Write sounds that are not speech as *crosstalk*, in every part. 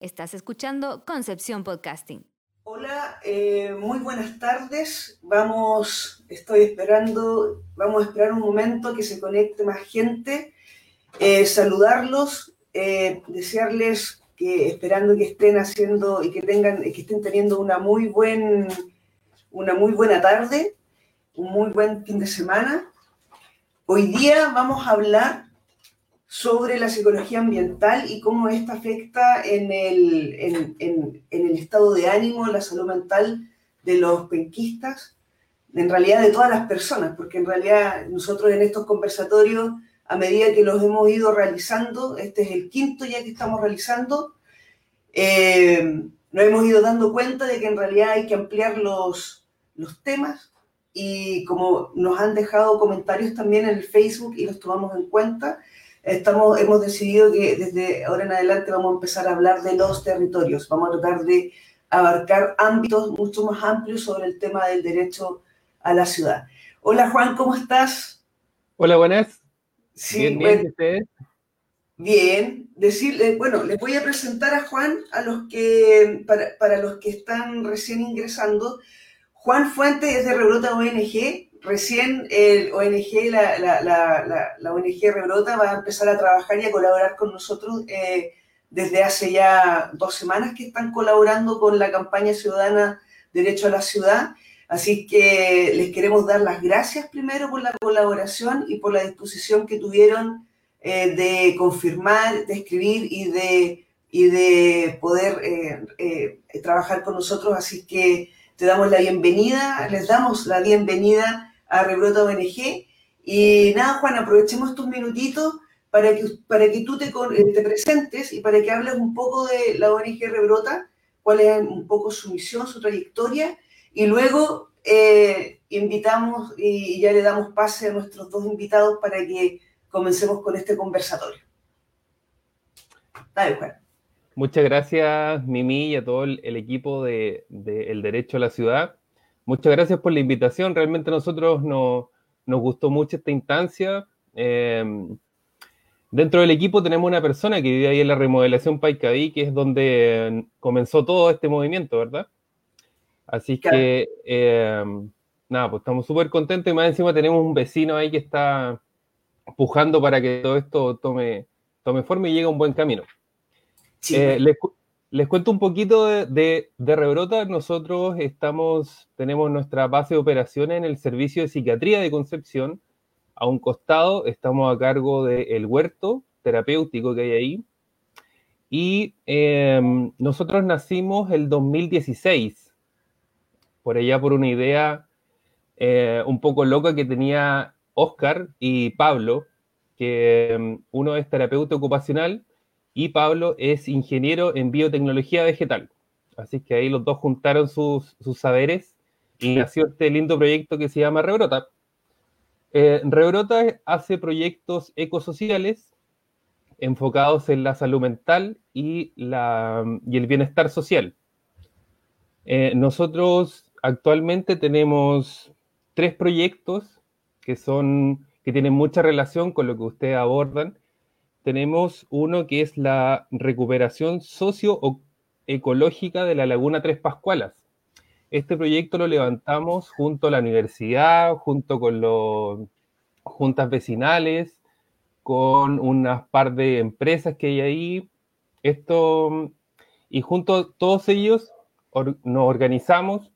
Estás escuchando Concepción Podcasting. Hola, eh, muy buenas tardes. Vamos, estoy esperando, vamos a esperar un momento que se conecte más gente. Eh, saludarlos, eh, desearles que esperando que estén haciendo y que tengan, que estén teniendo una muy buen, una muy buena tarde, un muy buen fin de semana. Hoy día vamos a hablar sobre la psicología ambiental y cómo esta afecta en el, en, el estado de ánimo, la salud mental de los penquistas, en realidad de todas las personas, porque en realidad nosotros en estos conversatorios, a medida que los hemos ido realizando, este es el quinto ya que estamos realizando, eh, nos hemos ido dando cuenta de que en realidad hay que ampliar los, los temas y como nos han dejado comentarios también en el Facebook y los tomamos en cuenta, estamos, hemos decidido que desde ahora en adelante vamos a empezar a hablar de los territorios. Vamos a tratar de abarcar ámbitos mucho más amplios sobre el tema del derecho a la ciudad. Hola Juan, ¿cómo estás? Hola, buenas. Sí, bien, bien, bien. Decirle, bueno, les voy a presentar a Juan a los que, para, para los que están recién ingresando. Juan Fuentes es de Rebrota ONG, recién el ONG, la, la, la, ONG Rebrota va a empezar a trabajar y a colaborar con nosotros eh, desde hace ya dos semanas que están colaborando con la campaña ciudadana Derecho a la Ciudad. Así que les queremos dar las gracias primero por la colaboración y por la disposición que tuvieron eh, de confirmar, de escribir y de, y de poder eh, trabajar con nosotros. Así que te damos la bienvenida, les damos la bienvenida a Rebrota ONG. Y nada, Juan, aprovechemos estos minutitos para que, para que tú te, eh, te presentes y para que hables un poco de la ONG Rebrota, cuál es un poco su misión, su trayectoria, y luego eh, invitamos y ya le damos pase a nuestros dos invitados para que comencemos con este conversatorio. Dale, Juan. Muchas gracias, Mimi, y a todo el, equipo de, de, El Derecho a la Ciudad. Muchas gracias por la invitación. Realmente a nosotros nos gustó mucho esta instancia. Em, dentro del equipo tenemos una persona que vive ahí en la remodelación Paicaví, que es donde comenzó todo este movimiento, ¿verdad? Así que, em, nada, pues estamos súper contentos y más encima tenemos un vecino ahí que está pujando para que todo esto tome, tome forma y llegue a un buen camino. Sí. Eh, les cuento un poquito de, Rebrota. Nosotros tenemos nuestra base de operaciones en el servicio de psiquiatría de Concepción. A un costado estamos a cargo del huerto terapéutico que hay ahí. Y em, nosotros nacimos el 2016, por allá por una idea eh, un poco loca que tenía Oscar y Pablo, que em, uno es terapeuta ocupacional y Pablo es ingeniero en biotecnología vegetal. Así que ahí los dos juntaron sus, saberes y nació este lindo proyecto que se llama Rebrota. Eh, Rebrota hace proyectos ecosociales enfocados en la salud mental y, la, y el bienestar social. Eh, nosotros actualmente tenemos tres proyectos que, son, que tienen mucha relación con lo que ustedes abordan tenemos uno que es la recuperación socioecológica de la Laguna Tres Pascualas. Este proyecto lo levantamos junto a la universidad, junto con las juntas vecinales, con unas par de empresas que hay ahí. Esto, y junto a todos ellos nos organizamos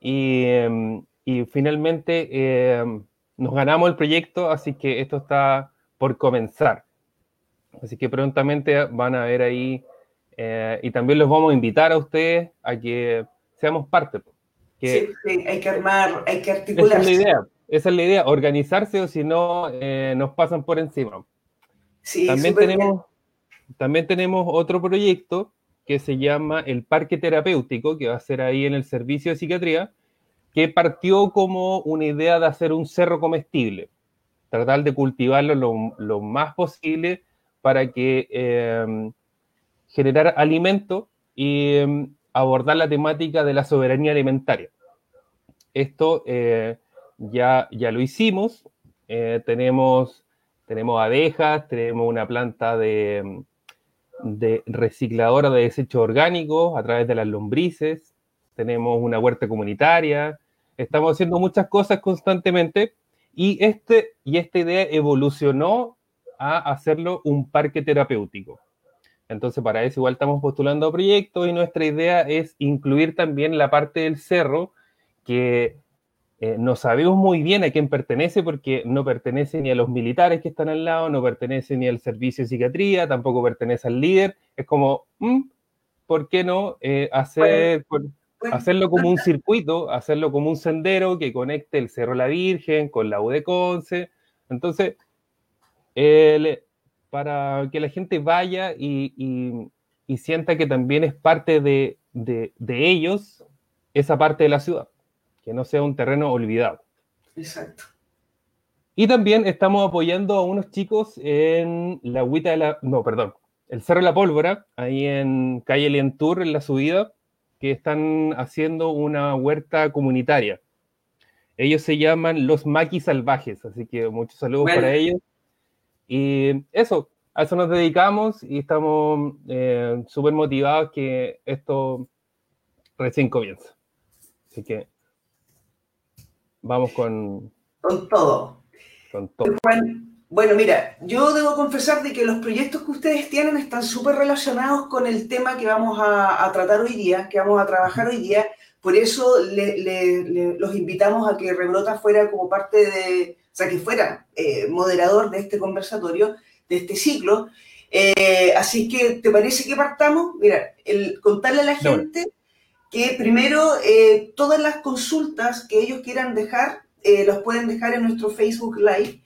y, em, finalmente em, nos ganamos el proyecto, así que esto está por comenzar. Así que prontamente van a ver ahí eh, y también los vamos a invitar a ustedes a que seamos parte. sí, hay que armar, hay que articular. *laughs* Esa es la idea, esa es la idea, organizarse o si no eh, nos pasan por encima. Sí, también tenemos, también tenemos otro proyecto que se llama el Parque Terapéutico, que va a ser ahí en el servicio de psiquiatría, que partió como una idea de hacer un cerro comestible, tratar de cultivarlo lo, lo más posible para que em, generar alimento y em, abordar la temática de la soberanía alimentaria. Esto eh, ya, ya lo hicimos, eh, tenemos, tenemos abejas, tenemos una planta de, de recicladora de desechos orgánicos a través de las lombrices, tenemos una huerta comunitaria, estamos haciendo muchas cosas constantemente y, este, y esta idea evolucionó a hacerlo un parque terapéutico. Entonces, para eso igual estamos postulando proyectos y nuestra idea es incluir también la parte del cerro que eh, no sabemos muy bien a quién pertenece porque no pertenece ni a los militares que están al lado, no pertenece ni al servicio de psiquiatría, tampoco pertenece al líder. Es como, mm, ¿por qué no eh, hacer, hacerlo como un circuito, hacerlo como un sendero que conecte el Cerro La Virgen con la U de Conce? Entonces, para que la gente vaya y, sienta que también es parte de, ellos esa parte de la ciudad, que no sea un terreno olvidado. Exacto. Y también estamos apoyando a unos chicos en la agüita de la, no, perdón, el Cerro de la Pólvora, ahí en calle Lientour, en la subida, que están haciendo una huerta comunitaria. Ellos se llaman los maquis salvajes, así que muchos saludos para ellos. Y eso, a eso nos dedicamos y estamos eh, súper motivados que esto recién comienza. Así que vamos con... Con todo. Con todo. bueno, mira, yo debo confesar de que los proyectos que ustedes tienen están súper relacionados con el tema que vamos a, tratar hoy día, que vamos a trabajar hoy día. Por eso los invitamos a que Rebrota fuera como parte de, sea, que fuera eh, moderador de este conversatorio, de este ciclo. Eh, así que, ¿te parece que partamos? Mira, el contarle a la gente que primero eh, todas las consultas que ellos quieran dejar, los pueden dejar en nuestro Facebook Live.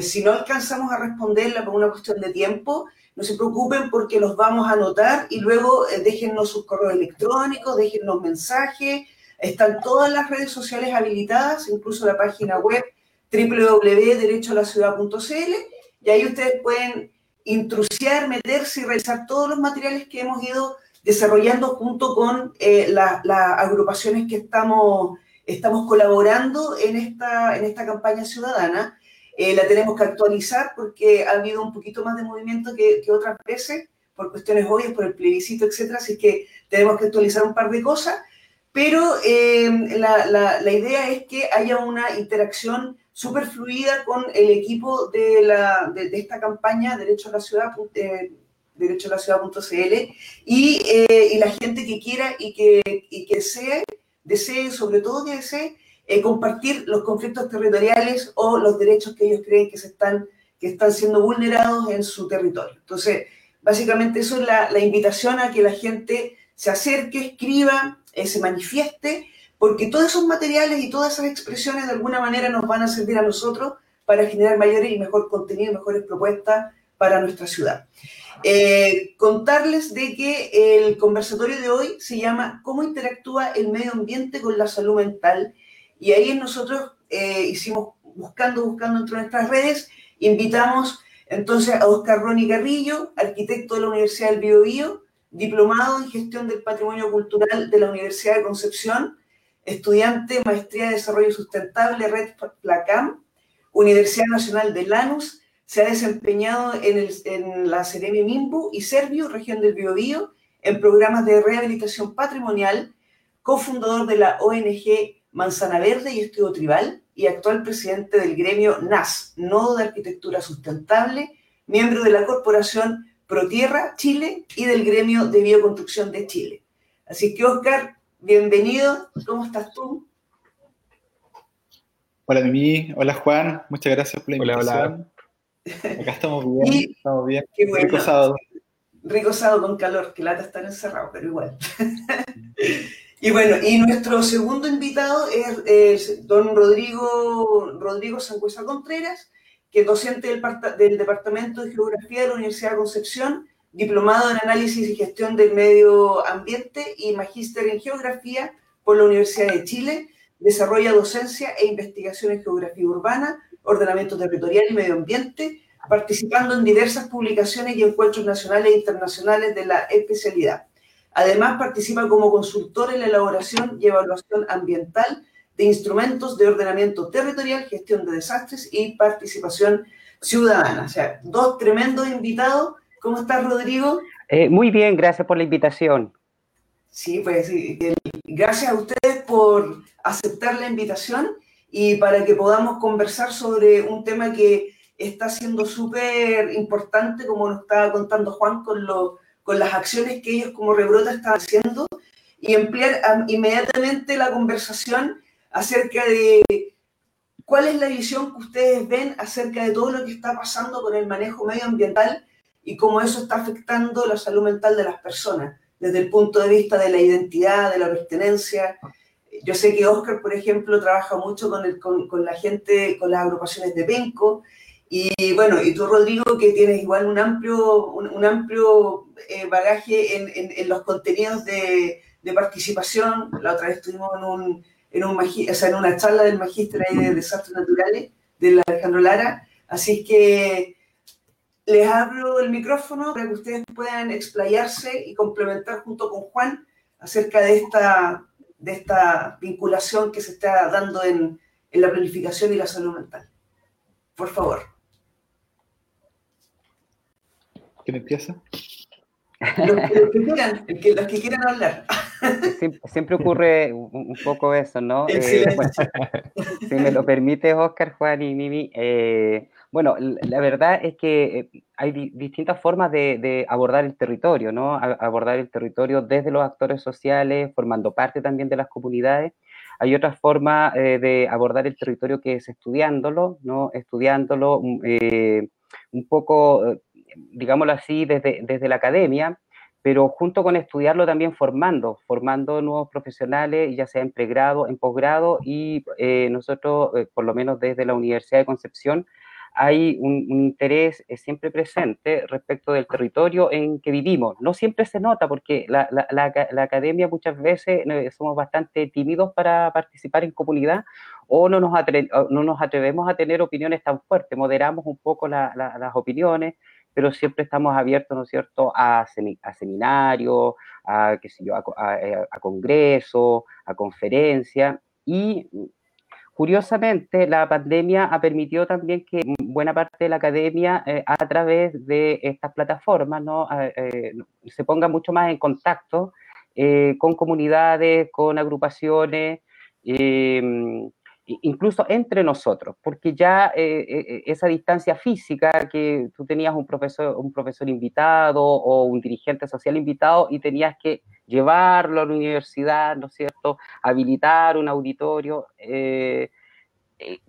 si no alcanzamos a responderla por una cuestión de tiempo, no se preocupen porque los vamos a anotar y luego déjennos sus correos electrónicos, déjennos mensajes. Están todas las redes sociales habilitadas, incluso la página web www.derecholaciudad.cl y ahí ustedes pueden intrusiar, meterse y revisar todos los materiales que hemos ido desarrollando junto con eh, las agrupaciones que estamos, estamos colaborando en esta, en esta campaña ciudadana. Eh, la tenemos que actualizar porque ha habido un poquito más de movimiento que, que otras veces por cuestiones obvias, por el plebiscito, etcétera, así que tenemos que actualizar un par de cosas, pero eh, la, la, la idea es que haya una interacción súper fluida con el equipo de, la, de, esta campaña Derecho a la Ciudad, eh, derecho a la ciudad.cl y, eh, y, la gente que quiera y que, y que desee, desee, sobre todo que desee, eh, compartir los conflictos territoriales o los derechos que ellos creen que, se están, que están siendo vulnerados en su territorio. Entonces, básicamente eso es la, la invitación a que la gente se acerque, escriba, se manifieste porque todos esos materiales y todas esas expresiones de alguna manera nos van a servir a nosotros para generar mayores y mejor contenido, mejores propuestas para nuestra ciudad. Eh, contarles de que el conversatorio de hoy se llama ¿Cómo interactúa el medio ambiente con la salud mental? Y ahí nosotros eh, hicimos, buscando, buscando entre nuestras redes, invitamos entonces a Oscar Ronnie Carrillo, arquitecto de la Universidad del Biobío, diplomado en gestión del patrimonio cultural de la Universidad de Concepción, estudiante Maestría de Desarrollo Sustentable Red Placam, Universidad Nacional de Lanús, se ha desempeñado en, la Ceremi Mimbu y Servio, región del Biobío, en programas de rehabilitación patrimonial, cofundador de la ONG Manzana Verde y Estudio Tribal y actual presidente del gremio NAS, Nodo de Arquitectura Sustentable, miembro de la Corporación ProTierra Chile y del gremio de Bioconstrucción de Chile. Así que, Oscar, bienvenido. ¿Cómo estás tú? Hola Mimi, hola Juan, muchas gracias por la invitación. Hola, Acá estamos bien, *laughs* estamos bien. Qué bueno. Rico sábado. Rico sábado con calor, que lata estar encerrado, pero igual. *laughs* y bueno, y nuestro segundo invitado es, don Rodrigo, Rodrigo Sangüesa Contreras, que es docente del, del Departamento de Geografía de la Universidad de Concepción diplomado en análisis y gestión del medio ambiente y magíster en geografía por la Universidad de Chile. Desarrolla docencia e investigación en geografía urbana, ordenamiento territorial y medio ambiente, participando en diversas publicaciones y encuentros nacionales e internacionales de la especialidad. Además, participa como consultor en la elaboración y evaluación ambiental de instrumentos de ordenamiento territorial, gestión de desastres y participación ciudadana. O sea, dos tremendos invitados ¿Cómo estás, Rodrigo? Eh, muy bien, gracias por la invitación. Sí, pues gracias a ustedes por aceptar la invitación y para que podamos conversar sobre un tema que está siendo súper importante, como nos estaba contando Juan, con, lo, con las acciones que ellos como Rebrota están haciendo, y emplear inmediatamente la conversación acerca de cuál es la visión que ustedes ven acerca de todo lo que está pasando con el manejo medioambiental y cómo eso está afectando la salud mental de las personas, desde el punto de vista de la identidad, de la pertenencia. Yo sé que Oscar, por ejemplo, trabaja mucho con, el, con, la gente, con las agrupaciones de Penco, y bueno, y tú, Rodrigo, que tienes igual un amplio, un, amplio eh, bagaje en, en, los contenidos de, de, participación. La otra vez estuvimos en, un, en, un o sea, en una charla del magíster de desastres naturales de Alejandro Lara. Así que les abro el micrófono para que ustedes puedan explayarse y complementar junto con Juan acerca de esta, de esta vinculación que se está dando en, en la planificación y la salud mental. Por favor. ¿Quién empieza? Los, que quieran, los que quieran hablar. Siempre, ocurre un, poco eso, ¿no? Eh, si me lo permite, Oscar, Juan y Mimi, eh, bueno, la verdad es que eh, hay distintas formas de, abordar el territorio, ¿no? abordar el territorio desde los actores sociales, formando parte también de las comunidades. Hay otra forma eh, de abordar el territorio que es estudiándolo, ¿no? Estudiándolo mm, eh, un poco, digámoslo así, desde, desde la academia, pero junto con estudiarlo también formando, formando nuevos profesionales, ya sea en pregrado, en posgrado, y nosotros, por lo menos desde la Universidad de Concepción, hay un, interés eh, siempre presente respecto del territorio en que vivimos. No siempre se nota porque la, academia muchas veces eh, somos bastante tímidos para participar en comunidad o no nos, no nos atrevemos a tener opiniones tan fuertes, moderamos un poco las opiniones, pero siempre estamos abiertos, ¿no es cierto?, a, seminarios, a, qué sé yo, a, a congresos, a conferencias, y Curiosamente, la pandemia ha permitido también que buena parte de la academia, eh, a través de estas plataformas, ¿no? Eh, se ponga mucho más en contacto eh, con comunidades, con agrupaciones, incluso entre nosotros, porque ya esa distancia física que tú tenías un profesor, un profesor invitado o un dirigente social invitado y tenías que llevarlo a la universidad, ¿no es cierto? Habilitar un auditorio, eh, eh,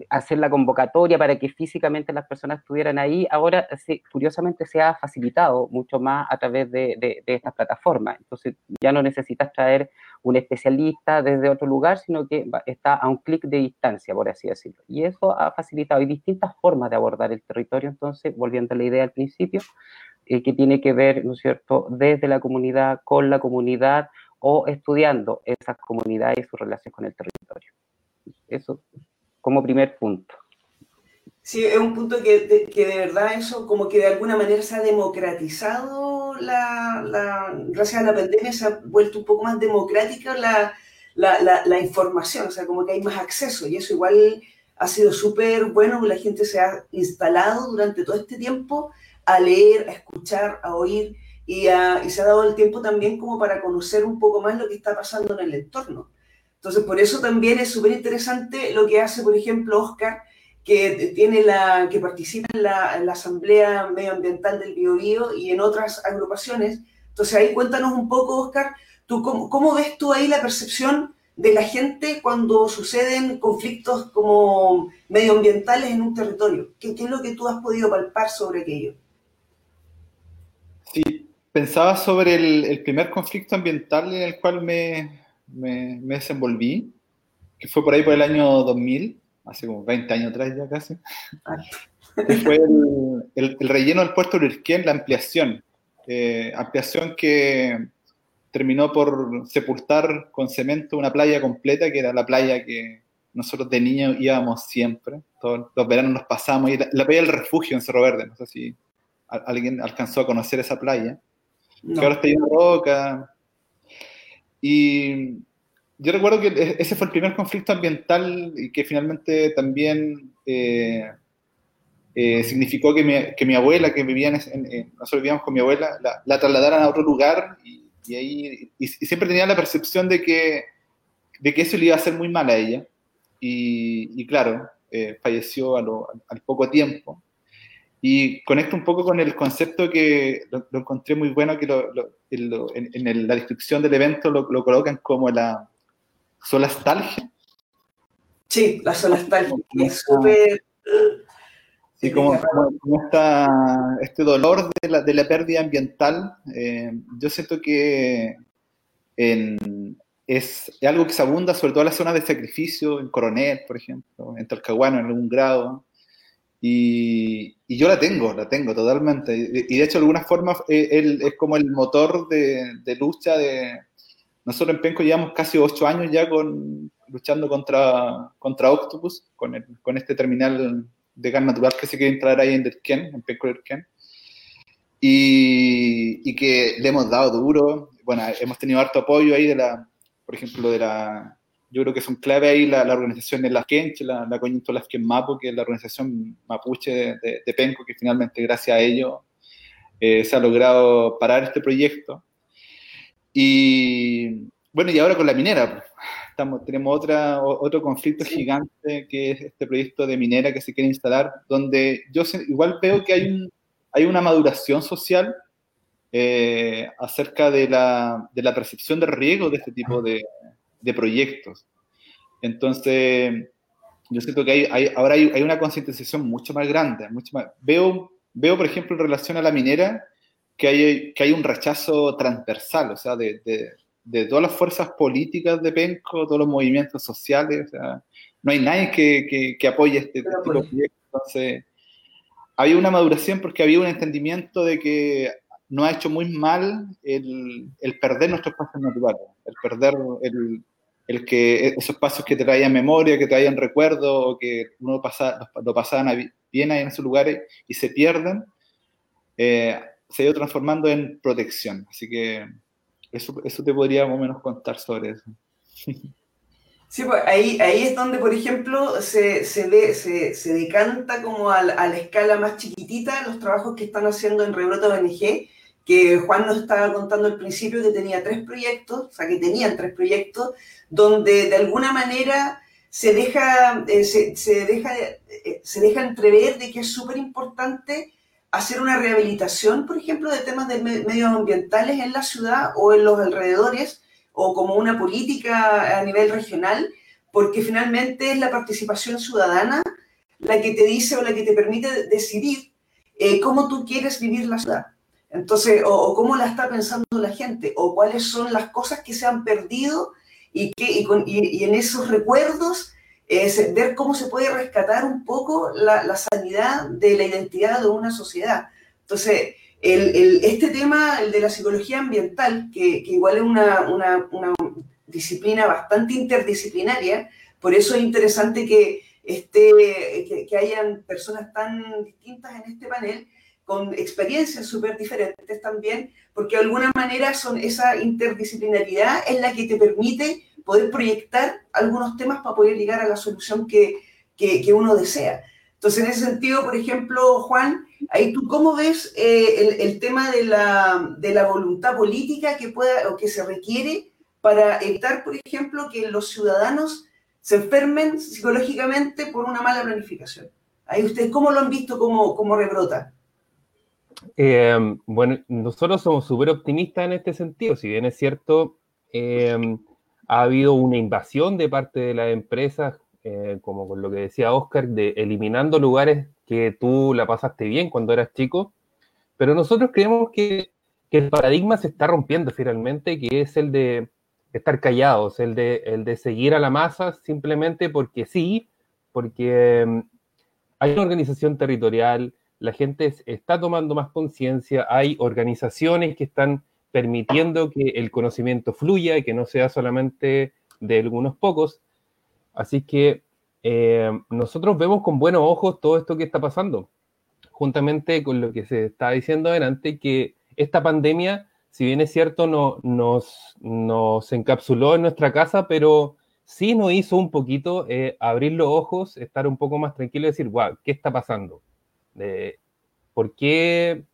hacer la convocatoria para que físicamente las personas estuvieran ahí, ahora curiosamente se ha facilitado mucho más a través de, estas plataformas. Entonces ya no necesitas traer un especialista desde otro lugar, sino que está a un clic de distancia, por así decirlo. Y eso ha facilitado. Hay distintas formas de abordar el territorio, entonces, volviendo a la idea al principio, eh, que tiene que ver, ¿no es cierto?, desde la comunidad, con la comunidad o estudiando esas comunidades y su relación con el territorio. Eso como primer punto. Sí, es un punto que de, que de verdad eso como que de alguna manera se ha democratizado, la, gracias a la pandemia se ha vuelto un poco más democrática la, la, información, o sea, como que hay más acceso y eso igual ha sido súper bueno, la gente se ha instalado durante todo este tiempo a leer, a escuchar, a oír y, se ha dado el tiempo también como para conocer un poco más lo que está pasando en el entorno. Entonces, por eso también es súper interesante lo que hace, por ejemplo, Oscar, que, tiene la, que participa en la, Asamblea Medioambiental del Biobío y en otras agrupaciones. Entonces, ahí cuéntanos un poco, Oscar, ¿tú, cómo, ves tú ahí la percepción de la gente cuando suceden conflictos como medioambientales en un territorio? ¿Qué, ¿Qué, es lo que tú has podido palpar sobre aquello? Sí, pensaba sobre el, primer conflicto ambiental en el cual me, me, desenvolví, que fue por ahí por el año 2000, hace como 20 años atrás ya casi. fue el, relleno del puerto de Urquén, la ampliación. Eh, ampliación que terminó por sepultar con cemento una playa completa, que era la playa que nosotros de niños íbamos siempre. Todos los veranos nos pasamos, y la, la playa del refugio en Cerro Verde, no sé si alguien alcanzó a conocer esa playa, que ahora está llena de roca. Y yo recuerdo que e-, ese fue el primer conflicto ambiental y que finalmente también eh, eh, significó que mi, que mi, abuela, que vivía en, nosotros vivíamos con mi abuela, la, la trasladaran a otro lugar y, y ahí y, siempre tenía la percepción de que, de que eso le iba a hacer muy mal a ella. Y, claro, eh, falleció a lo, al poco tiempo. Y conecto un poco con el concepto que lo, encontré muy bueno, que lo, en, en, la descripción del evento lo, colocan como la solastalgia. Sí, la solastalgia, es súper Sí, como, como, este dolor de la, de la pérdida ambiental, eh, yo siento que es algo que se abunda sobre todo en la zona de sacrificio, en Coronel, por ejemplo, en Talcahuano en algún grado. Y, y, yo la tengo, la tengo totalmente. Y, de hecho, de alguna forma, eh, él es como el motor de, de, lucha de... Nosotros en Penco llevamos casi ocho años ya con, luchando contra, contra Octopus, con, el, con este terminal de gas natural que se quiere entrar ahí en Derken, en Penco Derken, y, y, que le hemos dado duro. Bueno, hemos tenido harto apoyo ahí de la, por ejemplo, de la, yo creo que son clave ahí la, la organización de las Kench, la, la Lasken Mapo, que es la organización mapuche de, de, Penco, que finalmente gracias a ello eh, se ha logrado parar este proyecto. Y bueno, y ahora con la minera, tenemos otra, otro conflicto gigante que es este proyecto de minera que se quiere instalar, donde yo igual veo que hay, un, hay una maduración social eh, acerca de la, de la, percepción de riesgo de este tipo de, de proyectos. Entonces, yo siento que hay, hay ahora hay, hay, una concientización mucho más grande. Mucho más. Veo, veo, por ejemplo, en relación a la minera, que hay, que hay un rechazo transversal, o sea, de, de de todas las fuerzas políticas de Penco, todos los movimientos sociales, o sea, no hay nadie que, que, apoye este, tipo de proyectos. Entonces, había una maduración porque había un entendimiento de que nos ha hecho muy mal el, el perder nuestros espacios naturales, el perder el, el, que esos espacios que te traían memoria, que traían recuerdo, o que uno lo pasaban bien ahí en esos lugares y se pierden, eh, se ha ido transformando en protección. Así que eso, eso te podría más o menos contar sobre eso. *laughs* Sí, pues ahí, ahí es donde, por ejemplo, se, se, ve, se, se decanta como a, a, la escala más chiquitita los trabajos que están haciendo en Rebroto ONG, que Juan nos estaba contando al principio que tenía tres proyectos, o sea, que tenían tres proyectos, donde de alguna manera se deja, eh, se, deja, eh, se deja entrever de que es súper importante hacer una rehabilitación, por ejemplo, de temas de medioambientales en la ciudad o en los alrededores, o como una política a nivel regional, porque finalmente es la participación ciudadana la que te dice o la que te permite decidir eh, cómo tú quieres vivir la ciudad. Entonces, o, cómo la está pensando la gente, o cuáles son las cosas que se han perdido y, que, y, y, y en esos recuerdos es ver cómo se puede rescatar un poco la, la sanidad de la identidad de una sociedad. Entonces, el, el, este tema, el de la psicología ambiental, que, que igual es una, una, una, disciplina bastante interdisciplinaria, por eso es interesante que, este, que, que hayan personas tan distintas en este panel, con experiencias súper diferentes también, porque de alguna manera son esa interdisciplinaridad es la que te permite poder proyectar algunos temas para poder llegar a la solución que, que, que uno desea. Entonces, en ese sentido, por ejemplo, Juan, ahí tú cómo ves eh, el, el, tema de la, de la, voluntad política que pueda o que se requiere para evitar, por ejemplo, que los ciudadanos se enfermen psicológicamente por una mala planificación. Ahí ustedes, ¿cómo lo han visto como, como rebrota? Eh, bueno, nosotros somos súper optimistas en este sentido, si bien es cierto, eh, ha habido una invasión de parte de las empresas, eh, como con lo que decía Oscar, de eliminando lugares que tú la pasaste bien cuando eras chico, pero nosotros creemos que, que el paradigma se está rompiendo finalmente, que es el de estar callados, el de, el de seguir a la masa simplemente porque sí, porque um, hay una organización territorial, la gente está tomando más conciencia, hay organizaciones que están permitiendo que el conocimiento fluya y que no sea solamente de algunos pocos. Así que eh, nosotros vemos con buenos ojos todo esto que está pasando, juntamente con lo que se está diciendo adelante, que esta pandemia, si bien es cierto, no, nos, encapsuló en nuestra casa, pero sí nos hizo un poquito eh, abrir los ojos, estar un poco más tranquilo y decir, wow, ¿qué está pasando? ¿Por qué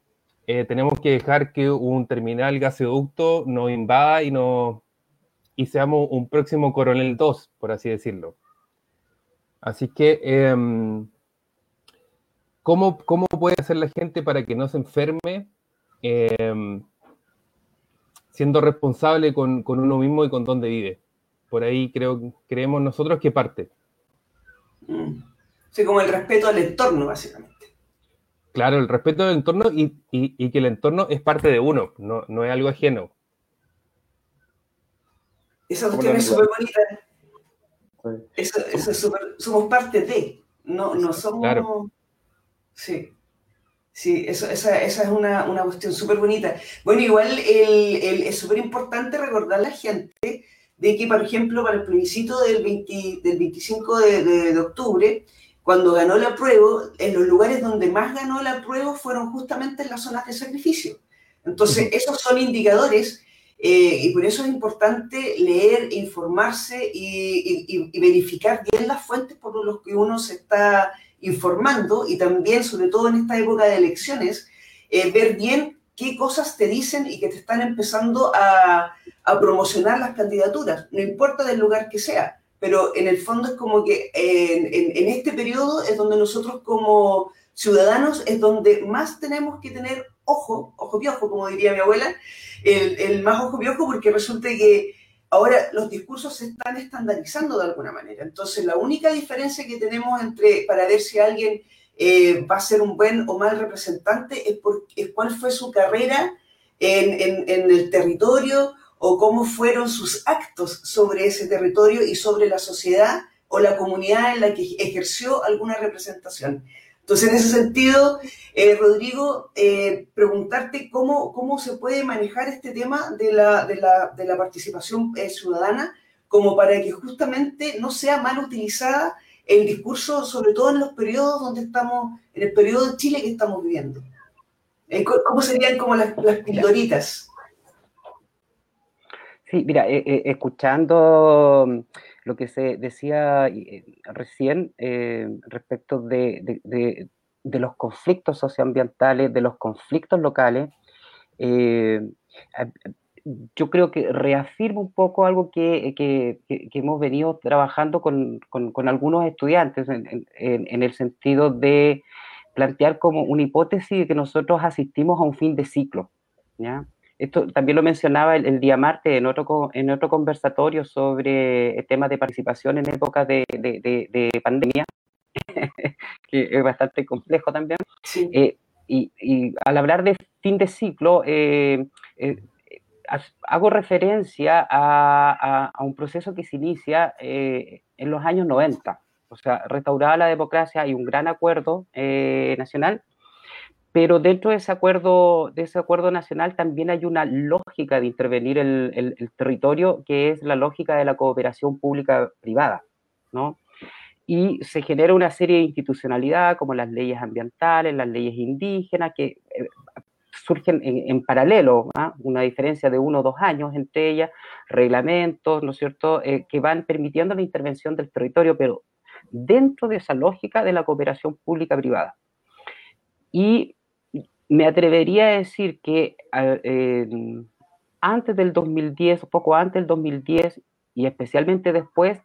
eh, tenemos que dejar que un terminal gasoducto nos invada y, no, y seamos un próximo Coronel 2, por así decirlo? Así que, em, ¿cómo, ¿cómo, puede hacer la gente para que no se enferme em, siendo responsable con, con, uno mismo y con dónde vive? Por ahí creo, creemos nosotros que parte. Mm. Sí, como el respeto al entorno, básicamente. Claro, el respeto del entorno y, que el entorno es parte de uno, no, no es algo ajeno. Esa cuestión es súper bonita. Eso, eso es super, somos parte de, no, no somos... Claro. Sí. Sí, eso, esa, esa, es una, una cuestión súper bonita. Bueno, igual el, el, es súper importante recordar a la gente de que, por ejemplo, para el plebiscito del, 20, del 25 de, de, de octubre, cuando ganó la prueba, en los lugares donde más ganó la prueba fueron justamente en las zonas de sacrificio. Entonces, esos son indicadores eh, y por eso es importante leer, informarse y, verificar bien las fuentes por las que uno se está informando y también, sobre todo en esta época de elecciones, eh, ver bien qué cosas te dicen y que te están empezando a, a promocionar las candidaturas, no importa del lugar que sea pero en el fondo es como que en, este periodo es donde nosotros como ciudadanos es donde más tenemos que tener ojo, ojo piojo, como diría mi abuela, el, más ojo piojo porque resulta que ahora los discursos se están estandarizando de alguna manera. Entonces la única diferencia que tenemos entre para ver si alguien eh, va a ser un buen o mal representante es, por, es cuál fue su carrera en, en el territorio o cómo fueron sus actos sobre ese territorio y sobre la sociedad o la comunidad en la que ejerció alguna representación. Entonces, en ese sentido, eh, Rodrigo, eh, preguntarte cómo, cómo se puede manejar este tema de la, de la, de la participación eh, ciudadana como para que justamente no sea mal utilizada el discurso, sobre todo en los periodos donde estamos, en el periodo de Chile que estamos viviendo. ¿Cómo serían como las, las? Sí, mira, eh, eh, escuchando mm, lo que se decía eh, recién respecto de, los conflictos socioambientales, de los conflictos locales, yo creo que reafirma un poco algo que, hemos venido trabajando con, algunos estudiantes en, en, el sentido de plantear como una hipótesis de que nosotros asistimos a un fin de ciclo. ¿ya? Esto también lo mencionaba el, día martes en otro, en otro conversatorio sobre el tema de participación en épocas de, pandemia, *laughs* que es bastante complejo también. Eh, y, al hablar de fin de ciclo, eh, eh, hago referencia a, un proceso que se inicia en los años 90. O sea, restaurada la democracia y un gran acuerdo nacional pero dentro de ese acuerdo, de ese acuerdo nacional también hay una lógica de intervenir el, el, territorio, que es la lógica de la cooperación pública-privada, ¿no? Y se genera una serie de institucionalidad, como las leyes ambientales, las leyes indígenas, que eh, surgen en, paralelo, ¿ah? una diferencia de uno o dos años entre ellas, reglamentos, ¿no es cierto?, eh, que van permitiendo la intervención del territorio, pero dentro de esa lógica de la cooperación pública-privada. Y me atrevería a decir que antes del 2010, poco antes del 2010 y especialmente después,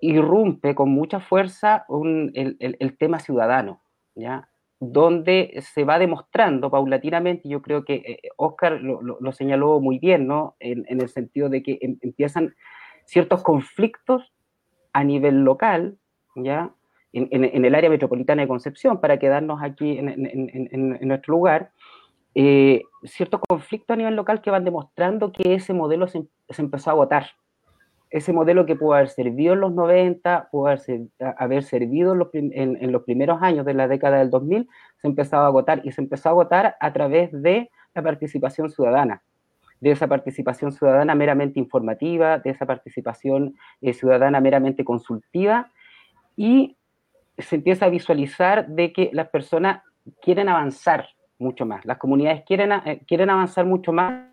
irrumpe con mucha fuerza el, tema ciudadano, ¿ya? donde se va demostrando paulatinamente, yo creo que eh, Oscar lo, señaló muy bien, ¿no? En, en, el sentido de que em, empiezan ciertos conflictos a nivel local, ¿ya? En, el área metropolitana de Concepción, para quedarnos aquí en, nuestro lugar, eh, ciertos conflictos a nivel local que van demostrando que ese modelo se, empezó a agotar. Ese modelo que pudo haber servido en los 90, pudo haber, servido en los, primeros años de la década del 2000, se empezó a agotar y se empezó a agotar a través de la participación ciudadana de esa participación ciudadana meramente informativa, de esa participación eh, ciudadana meramente consultiva y se empieza a visualizar de que las personas quieren avanzar mucho más, las comunidades quieren, eh, quieren avanzar mucho más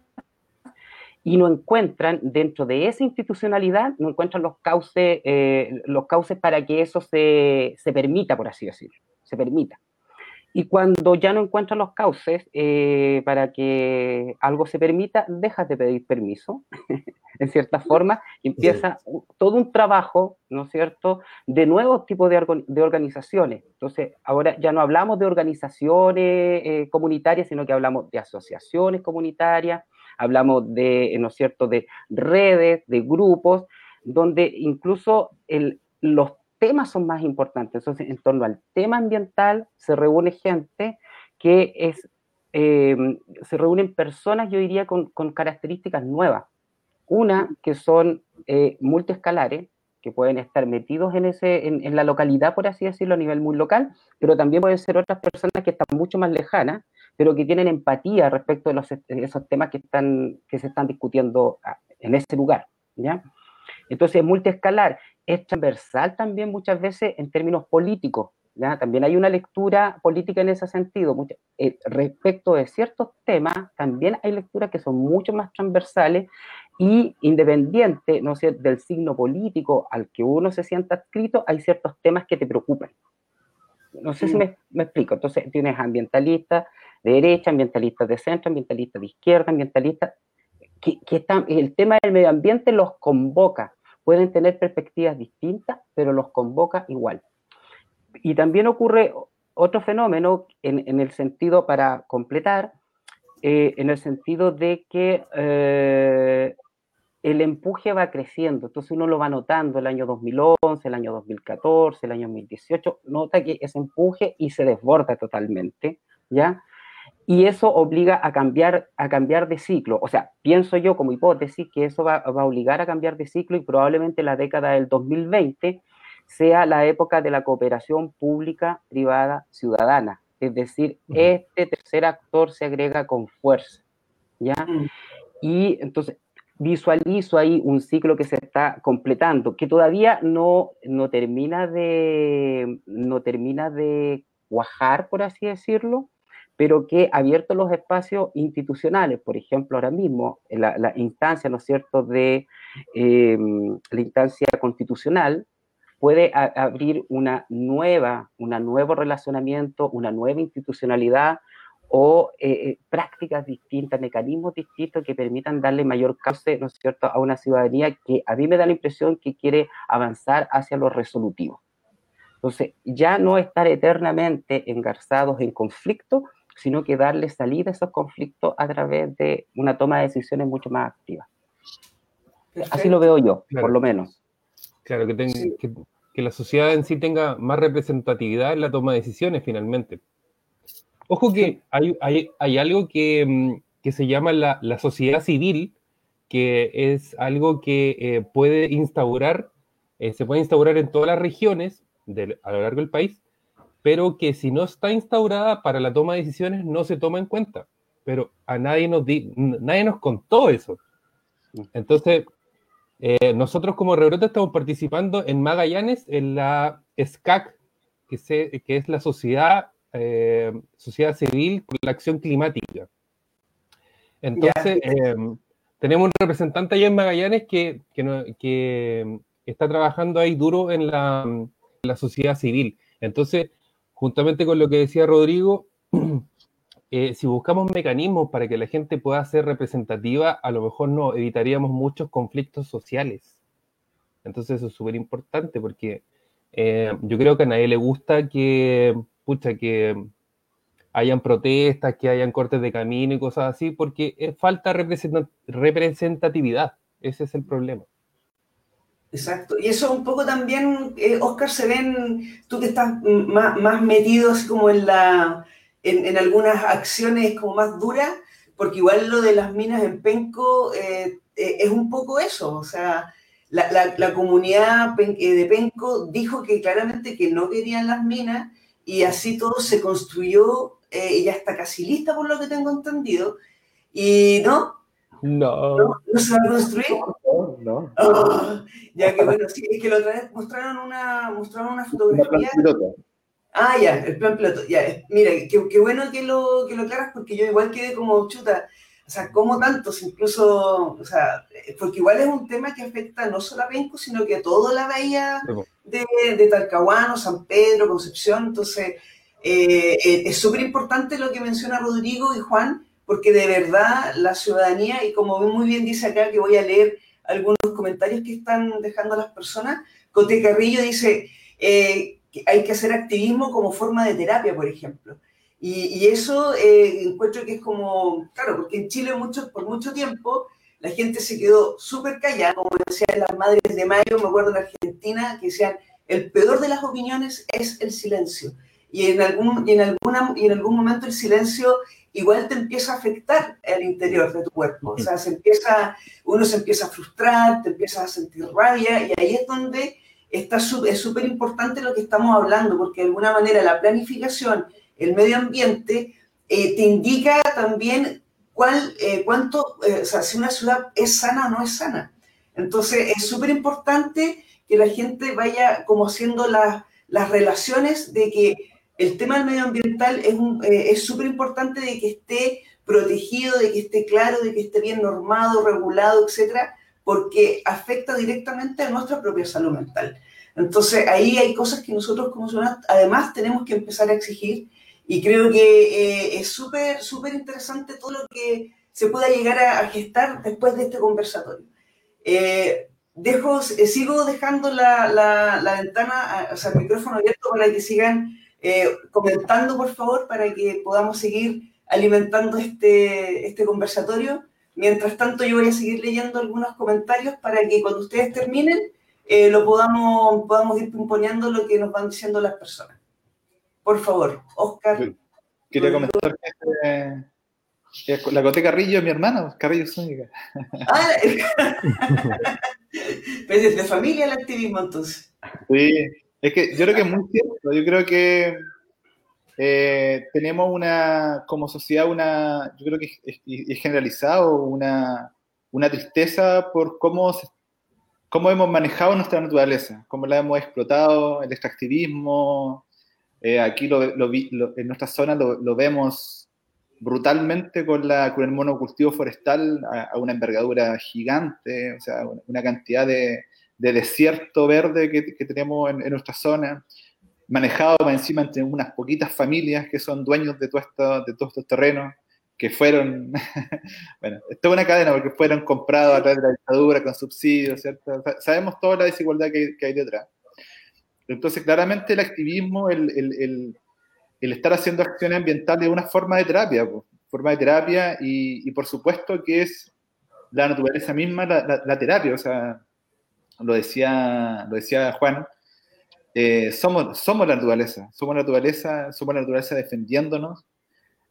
y no encuentran dentro de esa institucionalidad, no encuentran los cauces, eh, los cauces para que eso se, se, permita, por así decirlo, se permita. Y cuando ya no encuentras los cauces eh, para que algo se permita, dejas de pedir permiso, *laughs* en cierta forma, empieza todo un trabajo, ¿no es cierto?, de nuevos tipos de, de, organizaciones. Entonces, ahora ya no hablamos de organizaciones eh, comunitarias, sino que hablamos de asociaciones comunitarias, hablamos de, ¿no es cierto?, de redes, de grupos, donde incluso el, los temas son más importantes. Entonces, en torno al tema ambiental se reúne gente que es, em, se reúnen personas, yo diría, con, características nuevas. Una, que son eh, multiescalares, que pueden estar metidos en, ese, en, la localidad, por así decirlo, a nivel muy local, pero también pueden ser otras personas que están mucho más lejanas, pero que tienen empatía respecto de, los, esos temas que, están, que se están discutiendo ah, en ese lugar. ¿ya? Entonces, multiescalar es transversal también muchas veces en términos políticos. ¿ya? También hay una lectura política en ese sentido. Eh, respecto de ciertos temas, también hay lecturas que son mucho más transversales y independiente no sé, del signo político al que uno se sienta adscrito, hay ciertos temas que te preocupan. No sé si me, explico. Entonces, tienes ambientalistas de derecha, ambientalistas de centro, ambientalistas de izquierda, ambientalistas que, que están, el tema del medio ambiente los convoca pueden tener perspectivas distintas, pero los convoca igual. Y también ocurre otro fenómeno en, el sentido, para completar, eh, en el sentido de que eh, el empuje va creciendo. Entonces uno lo va notando el año 2011, el año 2014, el año 2018, nota que ese empuje y se desborda totalmente, ¿ya? Y eso obliga a cambiar, a cambiar de ciclo. O sea, pienso yo como hipótesis que eso va, a obligar a cambiar de ciclo y probablemente la década del 2020 sea la época de la cooperación pública, privada, ciudadana. Es decir, este tercer actor se agrega con fuerza. ¿Ya? Mm. Y entonces visualizo ahí un ciclo que se está completando, que todavía no, no, termina, de, no termina de cuajar, por así decirlo, pero que ha abierto los espacios institucionales, por ejemplo, ahora mismo, la, la instancia, ¿no es cierto?, de em, la instancia constitucional, puede abrir una nueva, un nuevo relacionamiento, una nueva institucionalidad o eh, eh, prácticas distintas, mecanismos distintos que permitan darle mayor cauce, ¿no es cierto?, a una ciudadanía que a mí me da la impresión que quiere avanzar hacia lo resolutivo. Entonces, ya no estar eternamente engarzados en conflicto, sino que darle salida a esos conflictos a través de una toma de decisiones mucho más activa. Así lo veo yo, por lo menos. Claro, que, que, la sociedad en sí tenga más representatividad en la toma de decisiones finalmente. Ojo que hay, hay, hay algo que, mm, que, se llama la, la, sociedad civil, que es algo que eh, puede instaurar, eh, se puede instaurar en todas las regiones a lo largo del país, pero que si no está instaurada para la toma de decisiones no se toma en cuenta. Pero a nadie nos, nadie nos contó eso. Entonces, eh, nosotros como Rebrote estamos participando en Magallanes, en la SCAC, que, que es la sociedad, eh, sociedad civil con la acción climática. Entonces, em, tenemos un representante allá en Magallanes que, que, está trabajando ahí duro en la, en la sociedad civil. Entonces, juntamente con lo que decía Rodrigo, *clears throat* eh, si buscamos mecanismos para que la gente pueda ser representativa, a lo mejor no evitaríamos muchos conflictos sociales. Entonces eso es súper importante porque eh, yo creo que a nadie le gusta que, pucha, que hayan protestas, que hayan cortes de camino y cosas así, porque falta representatividad. Ese es el problema. Exacto. Y eso un poco también, eh, Oscar, se ven, tú que estás más, más metido así como en, la, en, algunas acciones como más duras, porque igual lo de las minas en Penco eh, eh, es un poco eso, o sea, la, la, comunidad de Penco dijo que claramente que no querían las minas y así todo se construyó, y ya está casi lista por lo que tengo entendido, y no, no. ¿No, se va a construir? No. Ah, ya que bueno, sí, es que la otra vez mostraron una, mostraron una fotografía. Ah, ya, el plan piloto. Ya, mira, qué, bueno que lo, que lo aclaras porque yo igual quedé como chuta. O sea, ¿cómo tantos? Incluso, o sea, porque igual es un tema que afecta no solo a Penco, sino que a toda la bahía de, de Talcahuano, San Pedro, Concepción. Entonces, eh, eh, es súper importante lo que menciona Rodrigo y Juan, porque de verdad la ciudadanía, y como muy bien dice acá, que voy a leer algunos comentarios que están dejando las personas, Cote Carrillo dice eh, que hay que hacer activismo como forma de terapia, por ejemplo. Y, eso encuentro que es como, claro, porque en Chile mucho, por mucho tiempo la gente se quedó súper callada, como decían las madres de mayo, me acuerdo en Argentina, que decían, el peor de las opiniones es el silencio y en algún, y en alguna, y en algún momento el silencio igual te empieza a afectar al interior de tu cuerpo. O sea, se empieza, uno se empieza a frustrar, te empiezas a sentir rabia y ahí es donde está, es súper importante lo que estamos hablando, porque de alguna manera la planificación, el medio ambiente, eh, te indica también cuál, eh, cuánto, eh, o sea, si una ciudad es sana o no es sana. Entonces, es súper importante que la gente vaya como haciendo las, las relaciones de que el tema del medio ambiental es súper eh, importante de que esté protegido, de que esté claro, de que esté bien normado, regulado, etcétera, porque afecta directamente a nuestra propia salud mental. Entonces, ahí hay cosas que nosotros como ciudadanos además tenemos que empezar a exigir y creo que eh, es súper, súper interesante todo lo que se pueda llegar a, gestar después de este conversatorio. Eh, dejo, sigo dejando la, la, la, ventana, o sea, el micrófono abierto para que sigan eh, comentando, por favor, para que podamos seguir alimentando este, este conversatorio. Mientras tanto, yo voy a seguir leyendo algunos comentarios para que cuando ustedes terminen, eh, lo podamos, podamos ir imponiendo lo que nos van diciendo las personas. Por favor, Oscar. Quería comentar que, la Cote Carrillo es mi hermano, Carrillo Zúñiga. Ah, pues *laughs* es de familia el activismo entonces. Sí, es que yo creo que es muy cierto. Yo creo que eh, tenemos una, como sociedad, una, yo creo que es, generalizado, una, una, tristeza por cómo, cómo hemos manejado nuestra naturaleza, cómo la hemos explotado, el extractivismo. Eh, aquí lo, en nuestra zona lo, vemos brutalmente con, la, con el monocultivo forestal a, una envergadura gigante, o sea, una cantidad de, de desierto verde que, tenemos en, nuestra zona, manejado encima entre unas poquitas familias que son dueños de, todos estos terrenos, que fueron, *laughs* bueno, esto es una cadena porque fueron comprados a través de la dictadura con subsidios, ¿cierto? Sabemos toda la desigualdad que, hay detrás. Entonces, claramente el activismo, el, el, el, estar haciendo acciones ambientales es una forma de terapia, forma de terapia y, y, por supuesto que es la naturaleza misma la, la terapia, o sea, lo decía, lo decía Juan, eh, somos, somos la naturaleza, somos la naturaleza, somos la naturaleza defendiéndonos.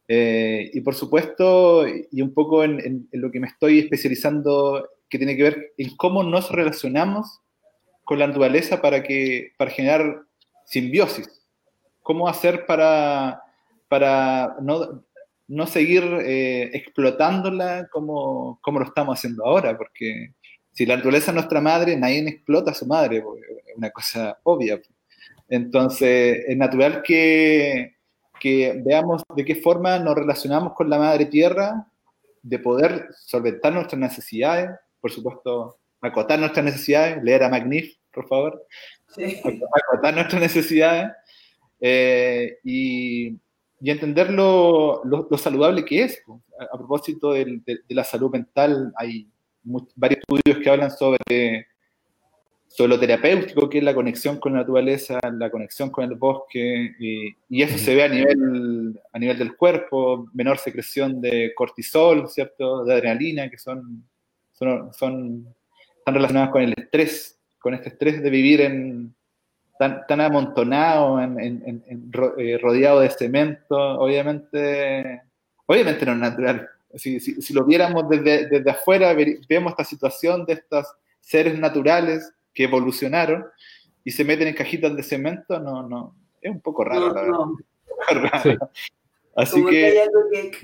Eh, y por supuesto, y un poco en, lo que me estoy especializando, que tiene que ver en cómo nos relacionamos con la naturaleza para, que, para generar simbiosis. ¿Cómo hacer para, para no, no seguir eh, explotándola como, como lo estamos haciendo ahora? Porque si la naturaleza es nuestra madre, nadie explota a su madre, es una cosa obvia. Entonces, es natural que, que veamos de qué forma nos relacionamos con la madre tierra, de poder solventar nuestras necesidades, por supuesto, acotar nuestras necesidades, leer a Magnif, por favor, acotar nuestras necesidades eh, y, y, entender lo, lo, saludable que es. A, propósito de, de, la salud mental, hay varios estudios que hablan sobre, sobre lo terapéutico, que es la conexión con la naturaleza, la conexión con el bosque, y, eso se ve a nivel, a nivel del cuerpo, menor secreción de cortisol, ¿cierto? De adrenalina, que son, son, son están relacionadas con el estrés, con este estrés de vivir en, tan, tan amontonado, en, eh, rodeado de cemento, obviamente, obviamente no es natural. Si, si, lo viéramos desde, desde afuera, vemos esta situación de estos seres naturales que evolucionaron y se meten en cajitas de cemento, no, no, es un poco raro, no, *laughs* Así que... *laughs*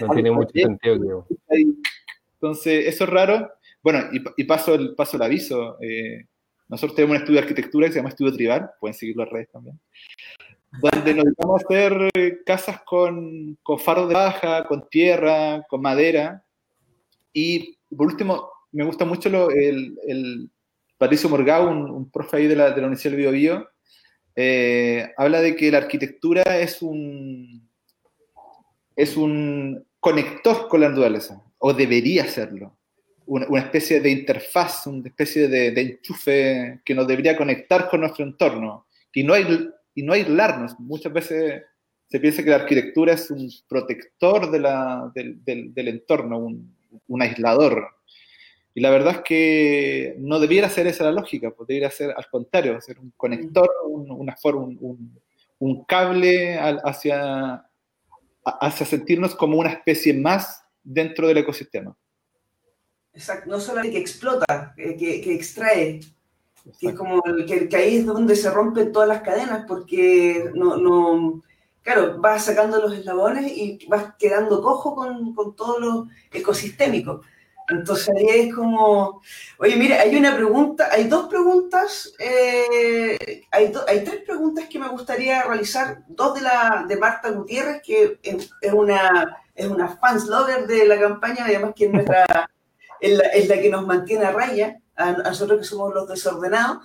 No, tiene *laughs* mucho sentido, Entonces, eso es raro. Bueno, y, paso, el, paso el aviso. Eh, nosotros tenemos un estudio de arquitectura que se llama Estudio Tribal, pueden seguirlo en redes también donde nos vamos a hacer eh, casas con, con faros de baja, con tierra, con madera. Y por último, me gusta mucho el, el, Patricio Morgado, un, profe ahí de la, de la Universidad del Bio, eh, habla de que la arquitectura es un, es un conector con la naturaleza, o debería serlo. Una, especie de interfaz, una especie de, enchufe que nos debería conectar con nuestro entorno y no, y no aislarnos. Muchas veces se piensa que la arquitectura es un protector de la, del, del, entorno, un, un, aislador. Y la verdad es que no debiera ser esa la lógica, pues debería ser al contrario, ser un conector, un, una forma, un, un, cable hacia, hacia sentirnos como una especie más dentro del ecosistema. Exacto, no solamente que explota, que, que extrae, que es como que, que, ahí es donde se rompen todas las cadenas, porque no, no, claro, vas sacando los eslabones y vas quedando cojo con, con todo lo ecosistémico. Entonces ahí es como, oye, mire, hay una pregunta, hay dos preguntas, eh, hay, hay, tres preguntas que me gustaría realizar, dos de, la, de Marta Gutiérrez, que es, una, es una fans lover de la campaña, además que es, nuestra, es, la, es la que nos mantiene a raya, a, nosotros que somos los desordenados.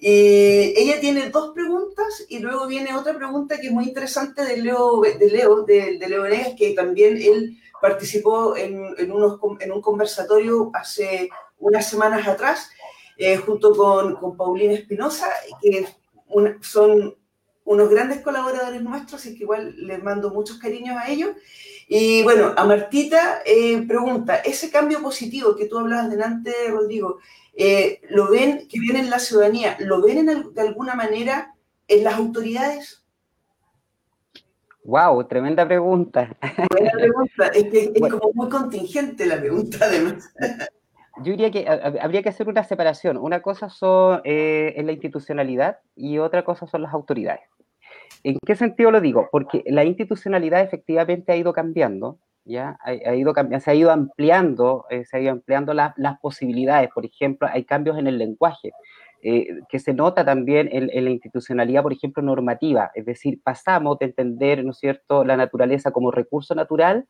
Y ella tiene dos preguntas y luego viene otra pregunta que es muy interesante de Leo, de Leo, de, de Leo Negas, que también él participó en, en, unos, en un conversatorio hace unas semanas atrás, eh, junto con, con Paulina Espinosa, que son unos grandes colaboradores nuestros y que igual les mando muchos cariños a ellos. Y bueno, a Martita eh, pregunta, ese cambio positivo que tú hablabas delante, Rodrigo, eh, ¿lo ven, que viene en la ciudadanía, lo ven en, de alguna manera en las autoridades? Wow, tremenda pregunta. Buena pregunta, es que es como muy contingente la pregunta además. *laughs* Yo diría que habría que hacer una separación. Una cosa son, eh, es la institucionalidad y otra cosa son las autoridades. ¿En qué sentido lo digo? Porque la institucionalidad efectivamente ha ido cambiando, ¿ya? Ha, ido cambiando, se ha ido ampliando, eh, se ha ido ampliando las posibilidades. Por ejemplo, hay cambios en el lenguaje. Eh, que se nota también en, la institucionalidad, por ejemplo, normativa, es decir, pasamos de entender, ¿no es cierto?, la naturaleza como recurso natural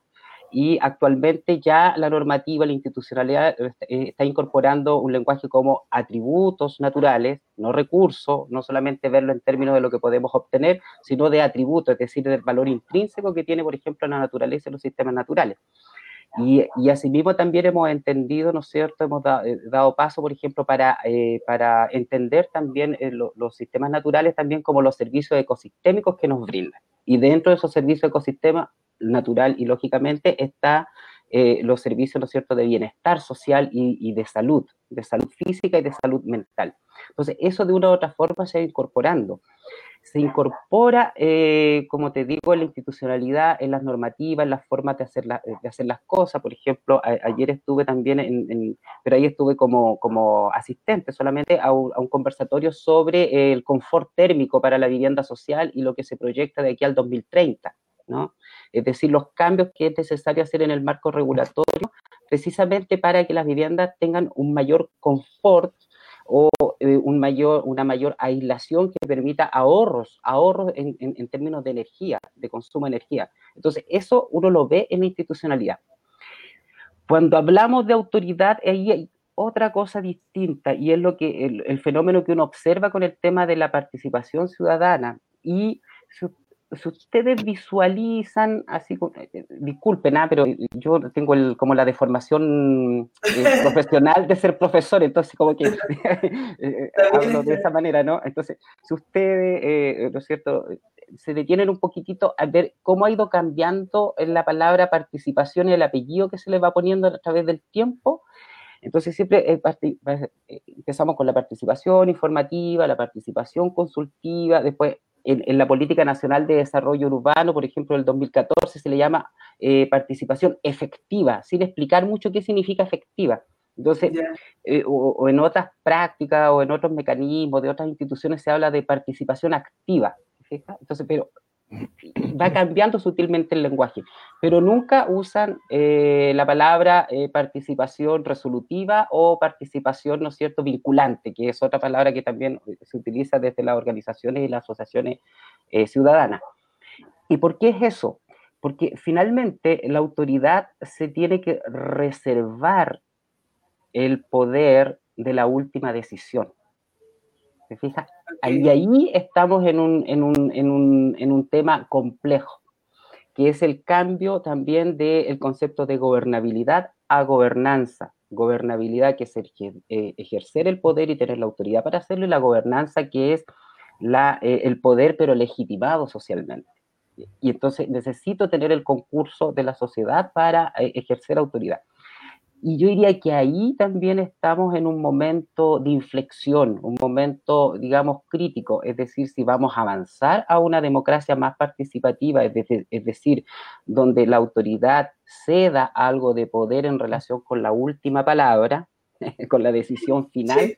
y actualmente ya la normativa, la institucionalidad eh, está incorporando un lenguaje como atributos naturales, no recursos, no solamente verlo en términos de lo que podemos obtener, sino de atributos, es decir, del valor intrínseco que tiene, por ejemplo, la naturaleza y los sistemas naturales. Y, y asimismo también hemos entendido, ¿no es cierto?, hemos eh, dado paso, por ejemplo, para, eh, para entender también eh, los sistemas naturales también como los servicios ecosistémicos que nos brindan. Y dentro de esos servicios ecosistemas natural y lógicamente está los servicios, ¿no es cierto?, de bienestar social y, de salud, de salud física y de salud mental. Entonces, eso de una u otra forma se va incorporando se incorpora, eh, como te digo, en la institucionalidad, en las normativas, en las formas de hacer, de hacer las cosas. Por ejemplo, ayer estuve también, en, pero ahí estuve como, como asistente solamente a un, conversatorio sobre el confort térmico para la vivienda social y lo que se proyecta de aquí al 2030. Es decir, los cambios que es necesario hacer en el marco regulatorio precisamente para que las viviendas tengan un mayor confort o eh, un mayor, una mayor aislación que permita ahorros, ahorros en, en, términos de energía, de consumo de energía. Entonces, eso uno lo ve en la institucionalidad. Cuando hablamos de autoridad, ahí hay otra cosa distinta y es lo que el, el fenómeno que uno observa con el tema de la participación ciudadana y si ustedes visualizan, así, eh, eh, disculpen, ah, pero yo tengo el, como la deformación eh, *laughs* profesional de ser profesor, entonces como que *laughs* hablo de esa manera, ¿no? Entonces, si ustedes, ¿no es cierto?, se detienen un poquitito a ver cómo ha ido cambiando la palabra participación y el apellido que se le va poniendo a través del tiempo, entonces siempre empezamos con la participación informativa, la participación consultiva, después en, la Política Nacional de Desarrollo Urbano, por ejemplo, el 2014, se le llama eh, participación efectiva, sin explicar mucho qué significa efectiva. Entonces, eh, o, en otras prácticas o en otros mecanismos de otras instituciones se habla de participación activa. Entonces, pero va cambiando sutilmente el lenguaje, pero nunca usan eh, la palabra eh, participación resolutiva o participación, ¿no es cierto?, vinculante, que es otra palabra que también se utiliza desde las organizaciones y las asociaciones eh, ciudadanas. ¿Y por qué es eso? Porque finalmente la autoridad se tiene que reservar el poder de la última decisión. ¿Se fija? Y ahí estamos en un, en un, en un, en un tema complejo, que es el cambio también del concepto de gobernabilidad a gobernanza. Gobernabilidad que es eh, ejercer el poder y tener la autoridad para hacerlo, y la gobernanza que es la, eh, el poder pero legitimado socialmente. Y entonces necesito tener el concurso de la sociedad para eh, ejercer autoridad. Y yo diría que ahí también estamos en un momento de inflexión, un momento, digamos, crítico, es decir, si vamos a avanzar a una democracia más participativa, es, decir, donde la autoridad ceda algo de poder en relación con la última palabra, *laughs* con la decisión final,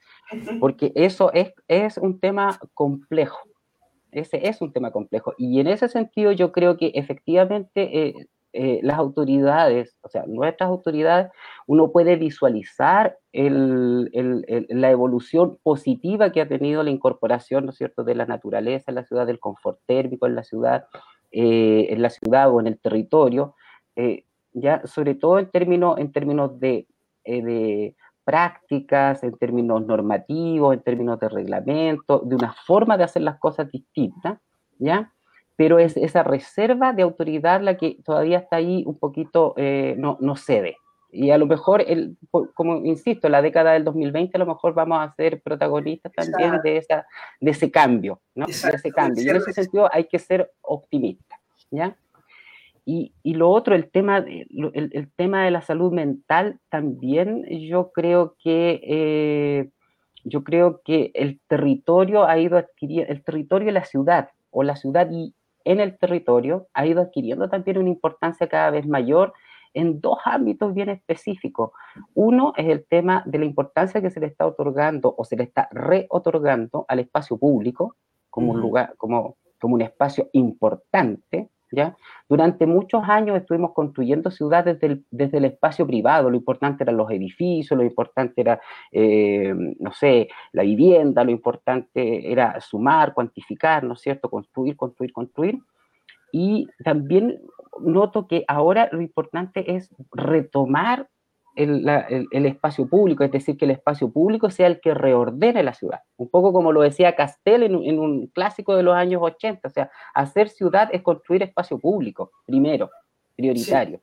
porque eso es, es un tema complejo. Ese es un tema complejo. Y en ese sentido yo creo que efectivamente eh, eh, las autoridades, o sea, nuestras autoridades, uno puede visualizar la evolución positiva que ha tenido la incorporación, ¿no es cierto?, de la naturaleza en la ciudad, del confort térmico en la ciudad, eh, en la ciudad o en el territorio, eh, ya sobre todo en términos, en términos de, de prácticas, en términos normativos, en términos de reglamento, de una forma de hacer las cosas distintas, ¿ya? Pero es esa reserva de autoridad la que todavía está ahí un poquito, eh, no, no cede. Y a lo mejor, el, como insisto, la década del 2020 a lo mejor vamos a ser protagonistas también de, esa, de ese cambio, ¿no? de ese cambio. Y en ese sentido hay que ser optimistas, ¿ya? Y, y, lo otro, el tema, de, el, el, tema de la salud mental, también yo creo que, eh, yo creo que el territorio ha ido adquiriendo, el territorio de la ciudad, o la ciudad y, en el territorio ha ido adquiriendo también una importancia cada vez mayor en dos ámbitos bien específicos. Uno es el tema de la importancia que se le está otorgando o se le está reotorgando al espacio público como un lugar, como, como un espacio importante durante muchos años estuvimos construyendo ciudades desde el, espacio privado, lo importante eran los edificios, lo importante era, eh, no sé, la vivienda, lo importante era sumar, cuantificar, ¿no es cierto?, construir, construir, construir. Y también noto que ahora lo importante es retomar el, espacio público, es decir, que el espacio público sea el que reordene la ciudad. Un poco como lo decía Castel en, un clásico de los años 80, o sea, hacer ciudad es construir espacio público, primero, prioritario.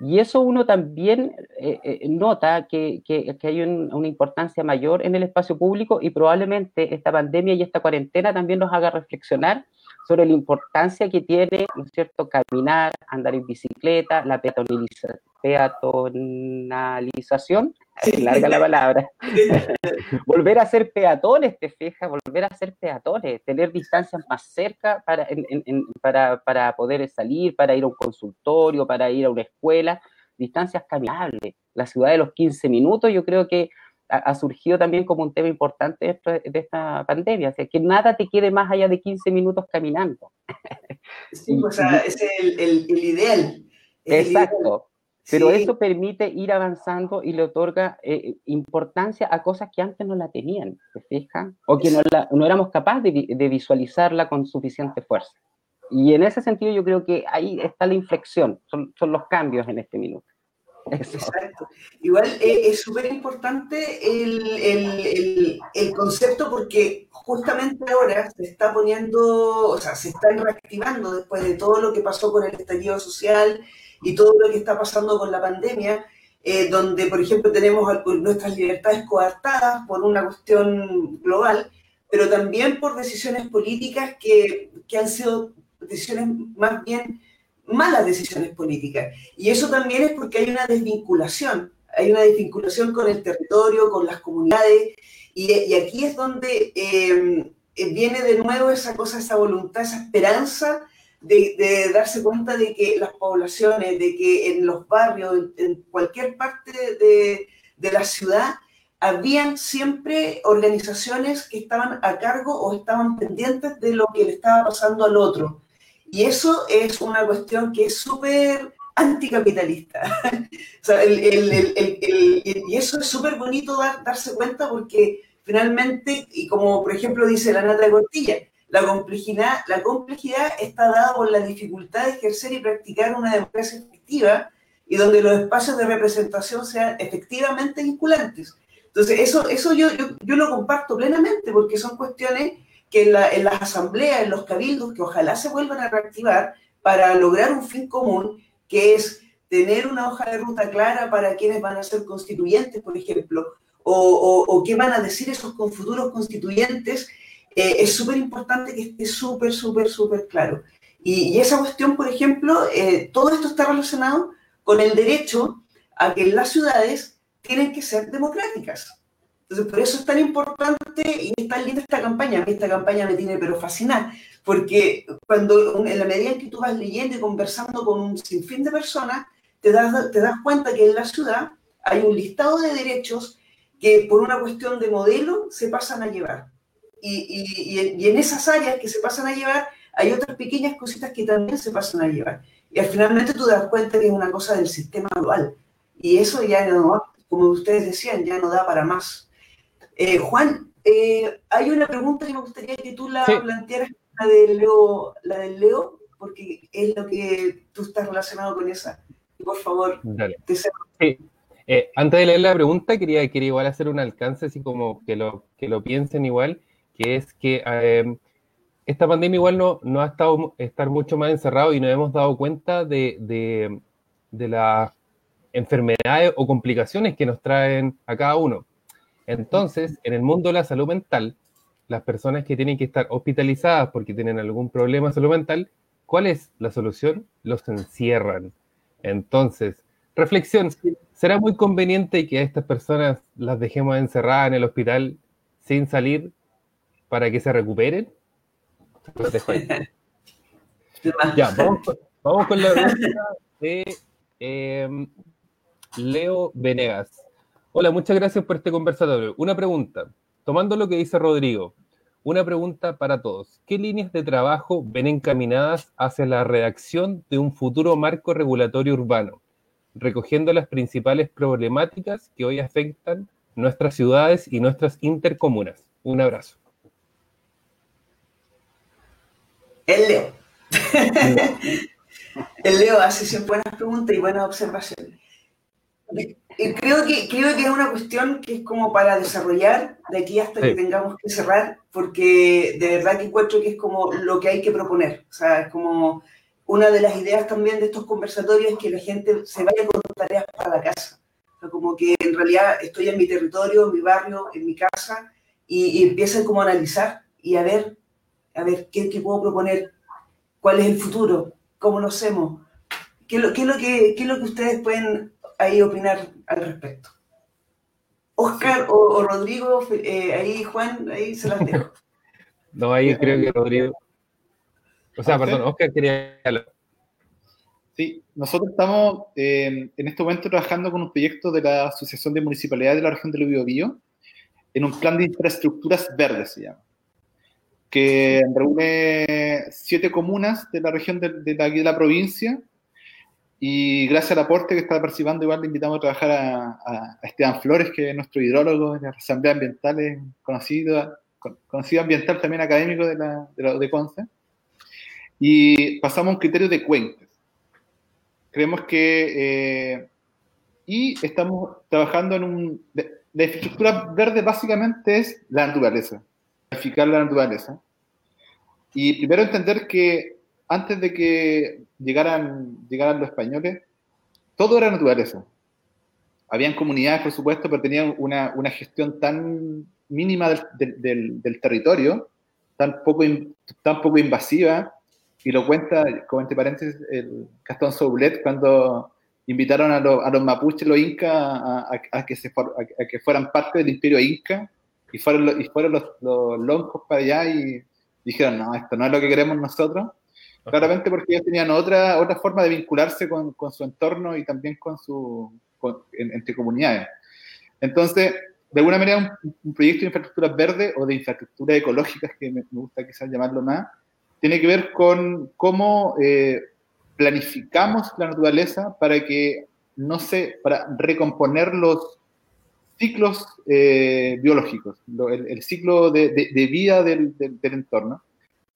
Y eso uno también eh, eh, nota que, que, hay una importancia mayor en el espacio público y probablemente esta pandemia y esta cuarentena también nos haga reflexionar sobre la importancia que tiene, ¿no es cierto?, caminar, andar en bicicleta, la peatonalización, larga la palabra, *laughs* *laughs* volver a ser peatones, te fijas, volver a ser peatones, tener distancias más cerca para, para, para poder salir, para ir a un consultorio, para ir a una escuela, distancias caminables. La ciudad de los 15 minutos, yo creo que ha, surgido también como un tema importante de, esta pandemia, o sea, que nada te quede más allá de 15 minutos caminando. *laughs* Sí, o sea, es el, ideal. exacto. Pero eso permite ir avanzando y le otorga eh, importancia a cosas que antes no la tenían, ¿te fijas? O que no, no éramos capaces de, de, visualizarla con suficiente fuerza. Y en ese sentido yo creo que ahí está la inflexión, son, son los cambios en este minuto. Exacto. Igual eh, es súper importante el, concepto porque justamente ahora se está poniendo, o sea, se está reactivando después de todo lo que pasó con el estallido social y todo lo que está pasando con la pandemia, eh, donde, por ejemplo, tenemos nuestras libertades coartadas por una cuestión global, pero también por decisiones políticas que, que han sido decisiones más bien malas decisiones políticas. Y eso también es porque hay una desvinculación, hay una desvinculación con el territorio, con las comunidades, y, aquí es donde eh, viene de nuevo esa cosa, esa voluntad, esa esperanza de, darse cuenta de que las poblaciones, de que en los barrios, en, cualquier parte de, de la ciudad, habían siempre organizaciones que estaban a cargo o estaban pendientes de lo que le estaba pasando al otro. Y eso es una cuestión que es súper anticapitalista. *laughs* y eso es súper bonito darse cuenta porque finalmente, y como por ejemplo dice la Nata de Cortilla, la complejidad, la complejidad está dada por la dificultad de ejercer y practicar una democracia efectiva y donde los espacios de representación sean efectivamente vinculantes. Entonces, eso, eso yo, yo, lo comparto plenamente porque son cuestiones que en, la, en las asambleas, en los cabildos, que ojalá se vuelvan a reactivar para lograr un fin común, que es tener una hoja de ruta clara para quienes van a ser constituyentes, por ejemplo, o, o, qué van a decir esos futuros constituyentes, eh, es súper importante que esté súper, súper, súper claro. Y, esa cuestión, por ejemplo, eh, todo esto está relacionado con el derecho a que las ciudades tienen que ser democráticas. Entonces, por eso es tan importante y es tan linda esta campaña. A mí esta campaña me tiene pero fascinada, porque cuando en la medida en que tú vas leyendo y conversando con un sinfín de personas, te das, te das cuenta que en la ciudad hay un listado de derechos que por una cuestión de modelo se pasan a llevar. Y, y, y, en esas áreas que se pasan a llevar hay otras pequeñas cositas que también se pasan a llevar. Y al finalmente tú te das cuenta que es una cosa del sistema global. Y eso ya no, como ustedes decían, ya no da para más. Eh, Juan, eh, hay una pregunta que me gustaría que tú la plantearas, la del, Leo, la del Leo, porque es lo que tú estás relacionado con esa. Y por favor, te sí. Eh, antes de leer la pregunta, quería, quería igual hacer un alcance, así como que lo, que lo piensen igual, que es que eh, esta pandemia igual no, no ha estado estar mucho más encerrado y nos hemos dado cuenta de, de, de las enfermedades o complicaciones que nos traen a cada uno. Entonces, en el mundo de la salud mental, las personas que tienen que estar hospitalizadas porque tienen algún problema de salud mental, ¿cuál es la solución? Los encierran. Entonces, reflexión, ¿será muy conveniente que a estas personas las dejemos encerradas en el hospital sin salir para que se recuperen? *laughs* ya, vamos, con la pregunta de em, Leo Venegas. Hola, muchas gracias por este conversatorio. Una pregunta, tomando lo que dice Rodrigo, una pregunta para todos. ¿Qué líneas de trabajo ven encaminadas hacia la redacción de un futuro marco regulatorio urbano, recogiendo las principales problemáticas que hoy afectan nuestras ciudades y nuestras intercomunas? Un abrazo. El Leo. *laughs* el Leo hace siempre buenas preguntas y buenas observaciones. Y creo que, creo que es una cuestión que es como para desarrollar de aquí hasta que tengamos que cerrar, porque de verdad que encuentro que es como lo que hay que proponer. O sea, es como una de las ideas también de estos conversatorios es que la gente se vaya con tareas para la casa. O sea, como que en realidad estoy en mi territorio, en mi barrio, en mi casa, y, y empiecen como a analizar y a ver a ver, ¿qué, puedo proponer? ¿Cuál es el futuro? ¿Cómo lo hacemos? ¿Qué, es lo que, lo que ustedes pueden ahí opinar al respecto? Oscar o, Rodrigo, eh, ahí Juan, ahí se las dejo. *laughs* no, ahí creo que Rodrigo. O sea, perdón, Oscar quería Sí, nosotros estamos eh, en este momento trabajando con un proyecto de la Asociación de Municipalidades de la región del Biobío en un plan de infraestructuras verdes, se llama que reúne siete comunas de la región de, de, aquí de la provincia. Y gracias al aporte que está participando, igual le invitamos a trabajar a, Esteban Flores, que es nuestro hidrólogo de la Asamblea Ambiental, conocido, conocido ambiental también académico de, la, de, de Conce. Y pasamos a un criterio de cuencas. Creemos que. Eh, y estamos trabajando en un. la infraestructura verde básicamente es la naturaleza planificar la naturaleza. Y primero entender que antes de que llegaran, llegaran los españoles, todo era naturaleza. Habían comunidades, por supuesto, pero tenían una, una gestión tan mínima del, del, territorio, tan poco, tan poco invasiva, y lo cuenta, como entre paréntesis, el Gastón Soulet, cuando invitaron a, a los mapuches, los incas, a, a, que se, a, que fueran parte del imperio inca, y fueron, y fueron los, los loncos para allá y dijeron, no, esto no es lo que queremos nosotros. *laughs* Claramente porque ellos tenían otra, otra forma de vincularse con, con su entorno y también con su, entre comunidades. Entonces, de alguna manera, un, proyecto de infraestructura verde o de infraestructura ecológicas, que me, gusta quizás llamarlo más, tiene que ver con cómo eh, planificamos la naturaleza para que no se, para recomponer los, ciclos eh, biológicos, el, ciclo de, vida del, entorno,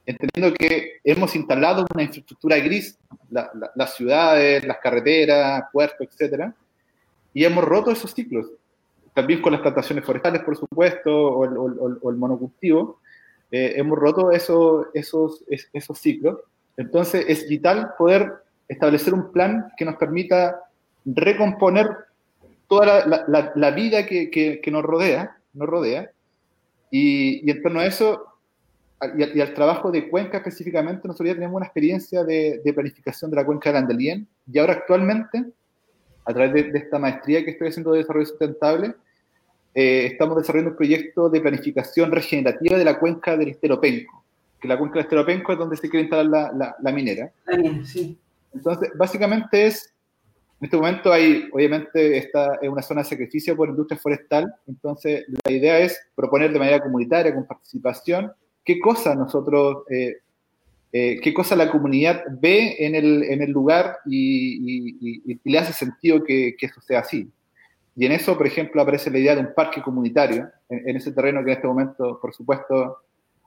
entendiendo que hemos instalado una infraestructura gris, las ciudades, las carreteras, puertos, etc., y hemos roto esos ciclos. también con las plantaciones forestales, por supuesto, o el, monocultivo, eh, hemos roto esos, esos, esos ciclos. Entonces es vital poder establecer un plan que nos permita recomponer toda la, vida que, nos rodea, nos rodea y, en torno a eso y, al trabajo de Cuenca específicamente, nosotros ya tenemos una experiencia de, planificación de la cuenca de Andalien y ahora actualmente, a través de, esta maestría que estoy haciendo de desarrollo sustentable, eh, estamos desarrollando un proyecto de planificación regenerativa de la cuenca del Esteropenco, que la cuenca del Esteropenco es donde se quiere instalar la, minera. Sí. Entonces, básicamente es, en este momento hay, obviamente, esta es una zona de sacrificio por industria forestal, entonces la idea es proponer de manera comunitaria, con participación, qué cosa nosotros, eh, eh, qué cosa la comunidad ve en el, en el lugar y, le hace sentido que, que, eso sea así. Y en eso, por ejemplo, aparece la idea de un parque comunitario, en, ese terreno que en este momento, por supuesto,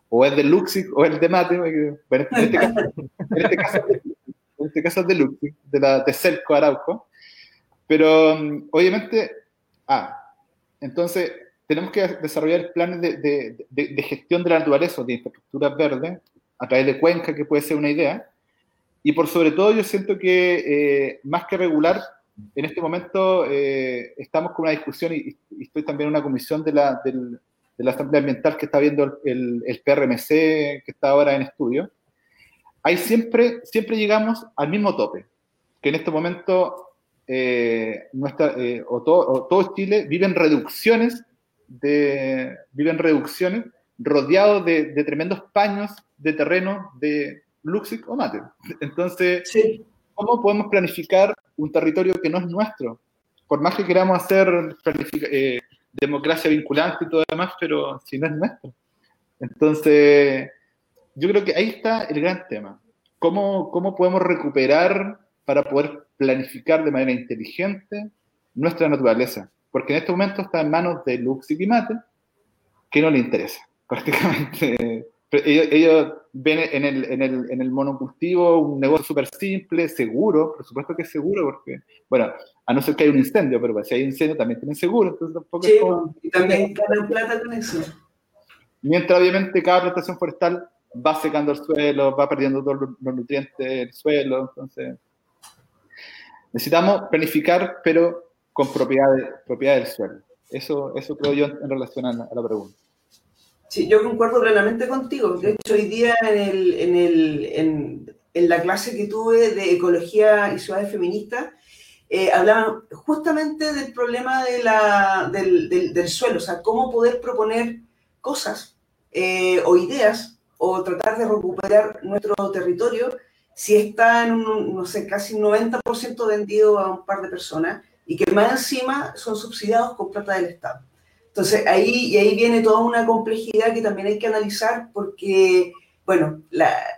o es de Luxic o es de Mate, en este caso, en este caso, en este caso es de Luxic, de la de Celco Arauco, pero mm, obviamente, ah, entonces tenemos que desarrollar planes de, de, gestión de la naturaleza, de infraestructuras verdes, a través de Cuenca, que puede ser una idea. Y por sobre todo yo siento que eh, más que regular, en este momento eh, estamos con una discusión y, estoy también en una comisión de la, de la Asamblea Ambiental que está viendo el, el, PRMC, que está ahora en estudio. Ahí siempre, siempre llegamos al mismo tope, que en este momento eh, nuestra, o, todo, o todo Chile vive en reducciones de, viven reducciones rodeados de, tremendos paños de terreno de Luxic o Mate. Entonces, ¿cómo podemos planificar un territorio que no es nuestro? Por más que queramos hacer eh, democracia vinculante y todo lo demás, pero si no es nuestro. Entonces, yo creo que ahí está el gran tema. ¿Cómo, cómo podemos recuperar para poder planificar de manera inteligente nuestra naturaleza? Porque en este momento está en manos de Lux y Mate, que no le interesa, *laughs* prácticamente. Ellos, ven en el, en, el, en el monocultivo un negocio súper simple, seguro, por supuesto que es seguro, porque, bueno, a no ser que haya un incendio, pero si hay incendio también tienen seguro, entonces tampoco sí, y también ganan plata con eso. Mientras obviamente cada plantación forestal va secando el suelo, va perdiendo todos los nutrientes del suelo, entonces necesitamos planificar, pero con propiedad, del suelo. Eso, eso creo yo en relación a la, pregunta. Sí, yo concuerdo plenamente contigo. De hecho, hoy día en, el, en, el, en, la clase que tuve de ecología y ciudades feministas, eh, hablaban justamente del problema de la, del, del, suelo, o sea, cómo poder proponer cosas eh, o ideas o tratar de recuperar nuestro territorio si está en no sé, casi un 90% vendido a un par de personas y que más encima son subsidiados con plata del Estado. Entonces ahí, y ahí viene toda una complejidad que también hay que analizar porque, bueno,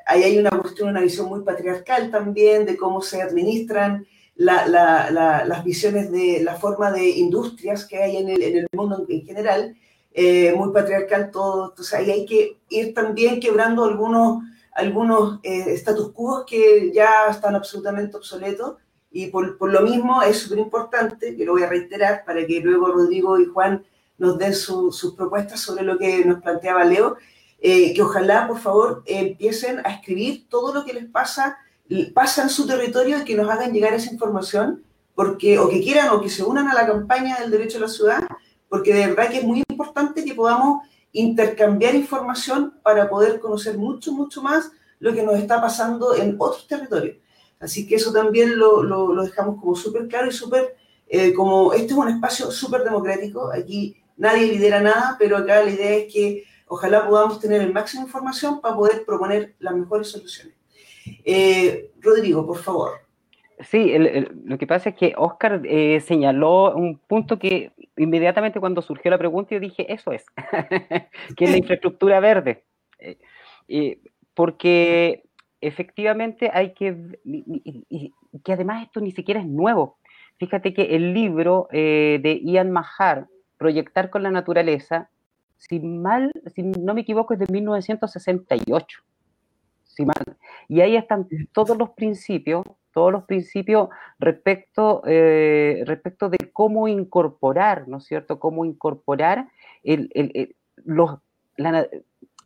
ahí hay una cuestión, una visión muy patriarcal también de cómo se administran las visiones de la forma de industrias que hay en el, en el mundo en general, eh, muy patriarcal todo. Entonces ahí hay que ir también quebrando algunos, algunos eh, status quo que ya están absolutamente obsoletos y por, por lo mismo es súper importante, que lo voy a reiterar para que luego Rodrigo y Juan nos den sus propuestas sobre lo que nos planteaba Leo, eh, que ojalá, por favor, empiecen a escribir todo lo que les pasa, pasa en su territorio y que nos hagan llegar esa información, porque, o que quieran o que se unan a la campaña del derecho a la ciudad, porque de verdad que es muy importante que podamos intercambiar información para poder conocer mucho, mucho más lo que nos está pasando en otros territorios. Así que eso también lo, lo, dejamos como súper claro y súper, eh, como este es un espacio súper democrático, aquí nadie lidera nada, pero acá la idea es que ojalá podamos tener el máximo de información para poder proponer las mejores soluciones. Eh, Rodrigo, por favor. Sí, lo que pasa es que Oscar eh, señaló un punto que inmediatamente cuando surgió la pregunta yo dije, eso es, *laughs* que es la *laughs* infraestructura verde. porque efectivamente hay que, que además esto ni siquiera es nuevo. Fíjate que el libro eh, de Ian Mahar, Proyectar con la Naturaleza, si mal, si no me equivoco, es de 1968. Si mal. Y ahí están todos los principios todos los principios respecto, eh, respecto de cómo incorporar, ¿no es cierto?, cómo incorporar los,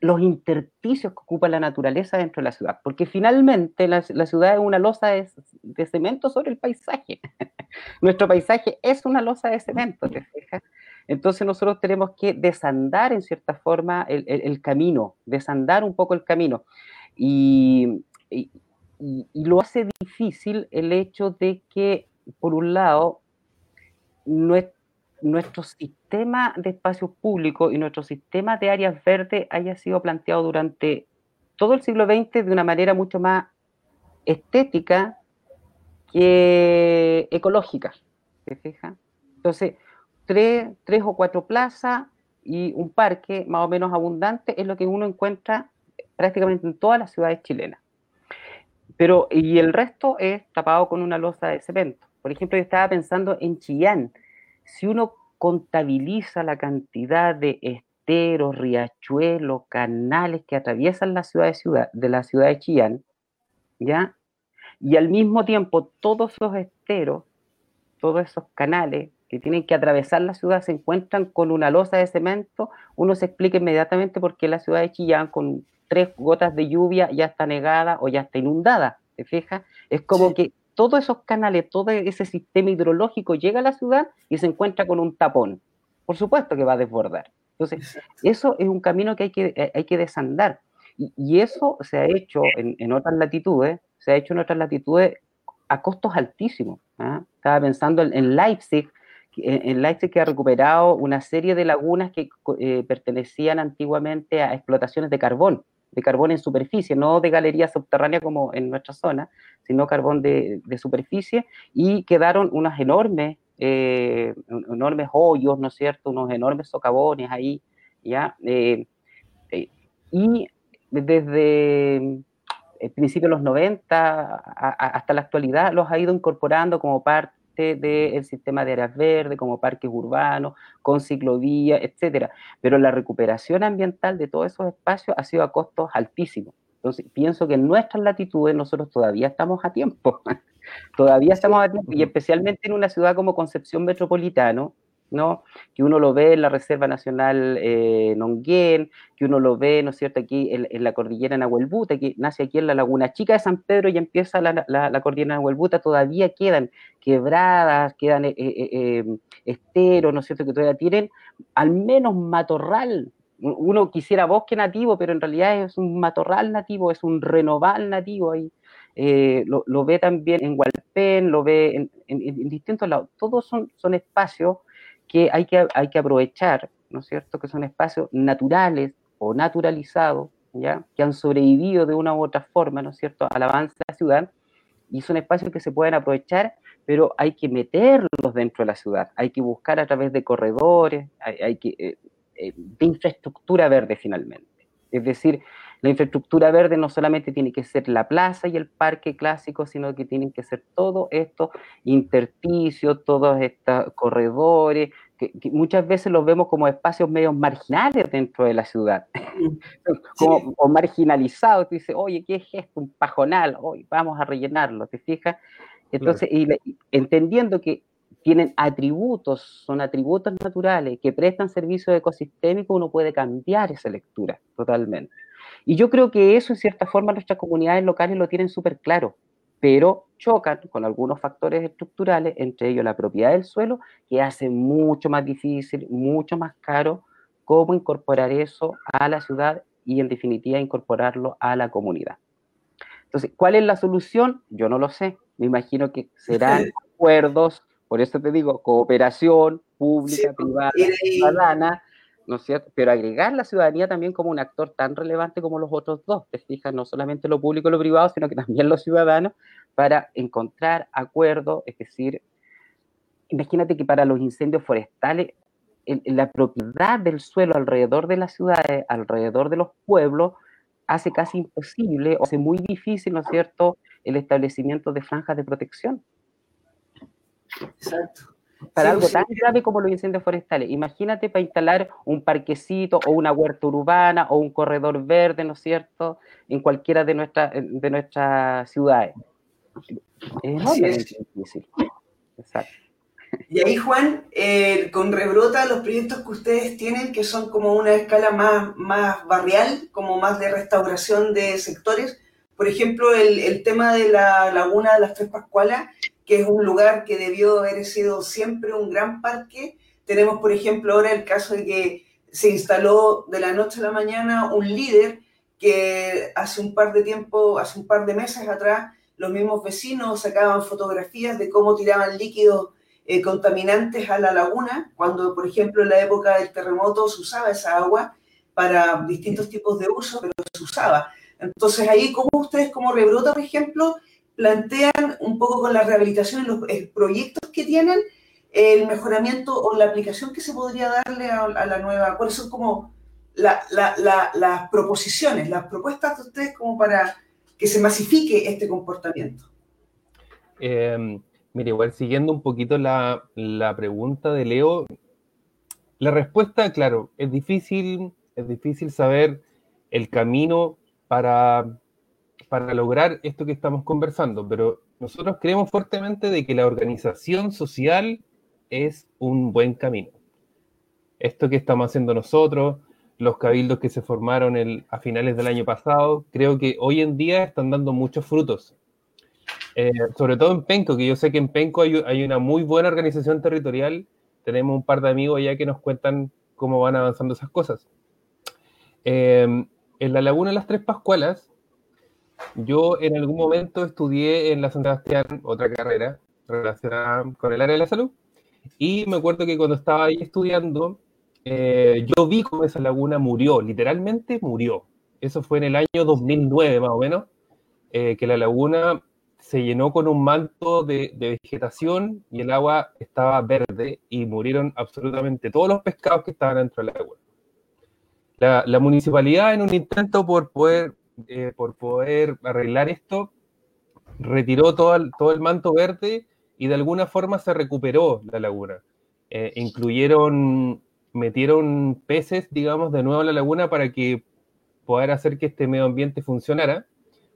los intersticios que ocupa la naturaleza dentro de la ciudad, porque finalmente la, ciudad es una losa de, cemento sobre el paisaje. *laughs* Nuestro paisaje es una losa de cemento, ¿te fijas? Entonces nosotros tenemos que desandar en cierta forma el, camino, desandar un poco el camino. Y, lo hace difícil el hecho de que, por un lado, nuestro sistema de espacios públicos y nuestro sistema de áreas verdes haya sido planteado durante todo el siglo XX de una manera mucho más estética que ecológica. ¿Se fija? Entonces, tres, tres o cuatro plazas y un parque más o menos abundante es lo que uno encuentra prácticamente en todas las ciudades chilenas. Pero, y el resto es tapado con una losa de cemento. Por ejemplo, yo estaba pensando en Chillán, si uno contabiliza la cantidad de esteros, riachuelos, canales que atraviesan la ciudad de, ciudad, de la ciudad de Chillán, ¿ya? Y al mismo tiempo todos esos esteros, todos esos canales que tienen que atravesar la ciudad se encuentran con una losa de cemento, uno se explica inmediatamente por qué la ciudad de Chillán con tres gotas de lluvia ya está negada o ya está inundada, ¿te fijas? Es como que todos esos canales, todo ese sistema hidrológico llega a la ciudad y se encuentra con un tapón. Por supuesto que va a desbordar. Entonces, eso es un camino que hay que, eh, hay que desandar. Y, eso se ha hecho en, otras latitudes, se ha hecho en otras latitudes a costos altísimos. ¿ah? Estaba pensando en, Leipzig, en Leipzig que ha recuperado una serie de lagunas que eh, pertenecían antiguamente a explotaciones de carbón de carbón en superficie, no de galería subterránea como en nuestra zona, sino carbón de, superficie, y quedaron unas enormes, eh, enormes hoyos, ¿no es cierto?, unos enormes socavones ahí, ¿ya? Eh, eh, y desde el principio de los 90 hasta la actualidad los ha ido incorporando como parte del sistema de áreas verdes, como parques urbanos, con ciclovías, etcétera. Pero la recuperación ambiental de todos esos espacios ha sido a costos altísimos. Entonces, pienso que en nuestras latitudes nosotros todavía estamos a tiempo. *laughs* todavía estamos a tiempo, y especialmente en una ciudad como Concepción Metropolitano, ¿no? Que uno lo ve en la Reserva Nacional eh, Nonguén, que uno lo ve, ¿no es cierto?, aquí en, la cordillera Nahuelbuta, que nace aquí en la Laguna Chica de San Pedro y empieza la, la, cordillera Nahuelbuta, todavía quedan quebradas, quedan eh, eh, esteros, ¿no es cierto?, que todavía tienen al menos matorral. Uno quisiera bosque nativo, pero en realidad es un matorral nativo, es un renoval nativo ahí. lo, ve también en Hualpén, lo ve en, distintos lados. Todos son, son espacios que hay que, hay que aprovechar, ¿no es cierto?, que son espacios naturales o naturalizados, ¿ya?, que han sobrevivido de una u otra forma, ¿no es cierto?, al avance de la ciudad, y son espacios que se pueden aprovechar, pero hay que meterlos dentro de la ciudad, hay que buscar a través de corredores, hay, que, eh, eh, de infraestructura verde finalmente. Es decir, la infraestructura verde no solamente tiene que ser la plaza y el parque clásico, sino que tienen que ser todos estos intersticios, todos estos corredores, que, muchas veces los vemos como espacios medio marginales dentro de la ciudad, *laughs* como, o marginalizados. Tú dices, oye, ¿qué es esto? Un pajonal, hoy vamos a rellenarlo, ¿te fijas? Entonces, entendiendo que tienen atributos, son atributos naturales que prestan servicio ecosistémico, uno puede cambiar esa lectura totalmente. Y yo creo que eso, en cierta forma, nuestras comunidades locales lo tienen súper claro, pero chocan con algunos factores estructurales, entre ellos la propiedad del suelo, que hace mucho más difícil, mucho más caro cómo incorporar eso a la ciudad y, en definitiva, incorporarlo a la comunidad. Entonces, ¿cuál es la solución? Yo no lo sé. Me imagino que serán *laughs* acuerdos, por eso te digo, cooperación pública, privada, ciudadana, ¿no es cierto? Pero agregar la ciudadanía también como un actor tan relevante como los otros dos, te fijas, no solamente lo público y lo privado, sino que también los ciudadanos, para encontrar acuerdos, es decir, imagínate que para los incendios forestales, la propiedad del suelo alrededor de las ciudades, alrededor de los pueblos, hace casi imposible o hace muy difícil, ¿no es cierto?, el establecimiento de franjas de protección. Exacto para algo tan grave como los incendios forestales. Imagínate para instalar un parquecito o una huerta urbana o un corredor verde, ¿no es cierto?, en cualquiera de, nuestras de nuestras ciudades. Es difícil. Exacto. Y ahí, Juan, eh, con Rebrota, los proyectos que ustedes tienen, que son como una escala más, más barrial, como más de restauración de sectores, por ejemplo, el, el tema de la laguna de las Tres Pascualas, que es un lugar que debió haber sido siempre un gran parque. Tenemos, por ejemplo, ahora el caso de que se instaló de la noche a la mañana un líder que hace un par de tiempo, hace un par de meses atrás, los mismos vecinos sacaban fotografías de cómo tiraban líquidos eh, contaminantes a la laguna, cuando, por ejemplo, en la época del terremoto se usaba esa agua para distintos tipos de uso, pero se usaba. Entonces ahí, ¿cómo ustedes como Rebrota, por ejemplo, plantean un poco con la rehabilitación, los proyectos que tienen, el mejoramiento o la aplicación que se podría darle a, la nueva, cuáles son como las proposiciones, las propuestas de ustedes como para que se masifique este comportamiento. Eh, mire, igual siguiendo un poquito la, la, pregunta de Leo, la respuesta, claro, es difícil, es difícil saber el camino para para lograr esto que estamos conversando, pero nosotros creemos fuertemente de que la organización social es un buen camino. Esto que estamos haciendo nosotros, los cabildos que se formaron a finales del año pasado, creo que hoy en día están dando muchos frutos. Eh, sobre todo en Penco, que yo sé que en Penco hay, una muy buena organización territorial. Tenemos un par de amigos allá que nos cuentan cómo van avanzando esas cosas. Eh, en la Laguna de las Tres Pascualas yo en algún momento estudié en la San Sebastián otra carrera relacionada con el área de la salud y me acuerdo que cuando estaba ahí estudiando, eh, yo vi cómo esa laguna murió, literalmente murió. Eso fue en el año 2009 más o menos, eh, que la laguna se llenó con un manto de, vegetación y el agua estaba verde y murieron absolutamente todos los pescados que estaban dentro del agua. La, la municipalidad en un intento por poder eh, por poder arreglar esto, retiró todo el, todo el manto verde y de alguna forma se recuperó la laguna. Eh, incluyeron, metieron peces, digamos, de nuevo a la laguna para que poder hacer que este medio ambiente funcionara.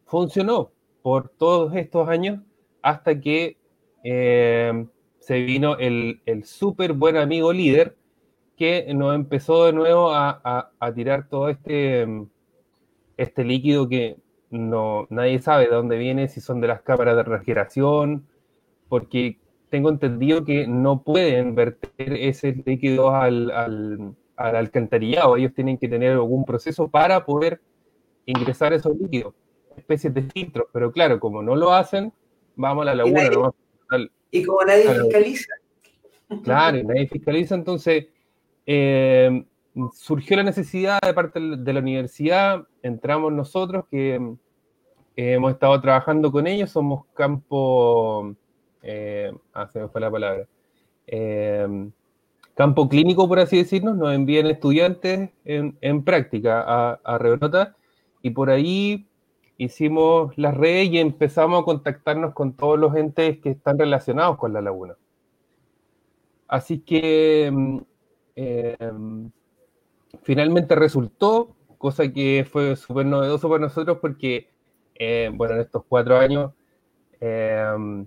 Funcionó por todos estos años hasta que eh, se vino el, el súper buen amigo líder que nos empezó de nuevo a, a tirar todo este este líquido que no, nadie sabe de dónde viene, si son de las cámaras de refrigeración, porque tengo entendido que no pueden verter ese líquido al, al, alcantarillado, ellos tienen que tener algún proceso para poder ingresar esos líquidos, especies de filtros, pero claro, como no lo hacen, vamos a la laguna. Y, como nadie fiscaliza. Claro, nadie fiscaliza, entonces eh, surgió la necesidad de parte de la universidad, entramos nosotros que eh, hemos estado trabajando con ellos, somos campo, eh, ah, se me fue la palabra, eh, campo clínico, por así decirnos, nos envían estudiantes en, práctica a, a y por ahí hicimos las redes y empezamos a contactarnos con todos los entes que están relacionados con la laguna. Así que mm, finalmente resultó, cosa que fue súper novedoso para nosotros porque, eh, bueno, en estos cuatro años eh,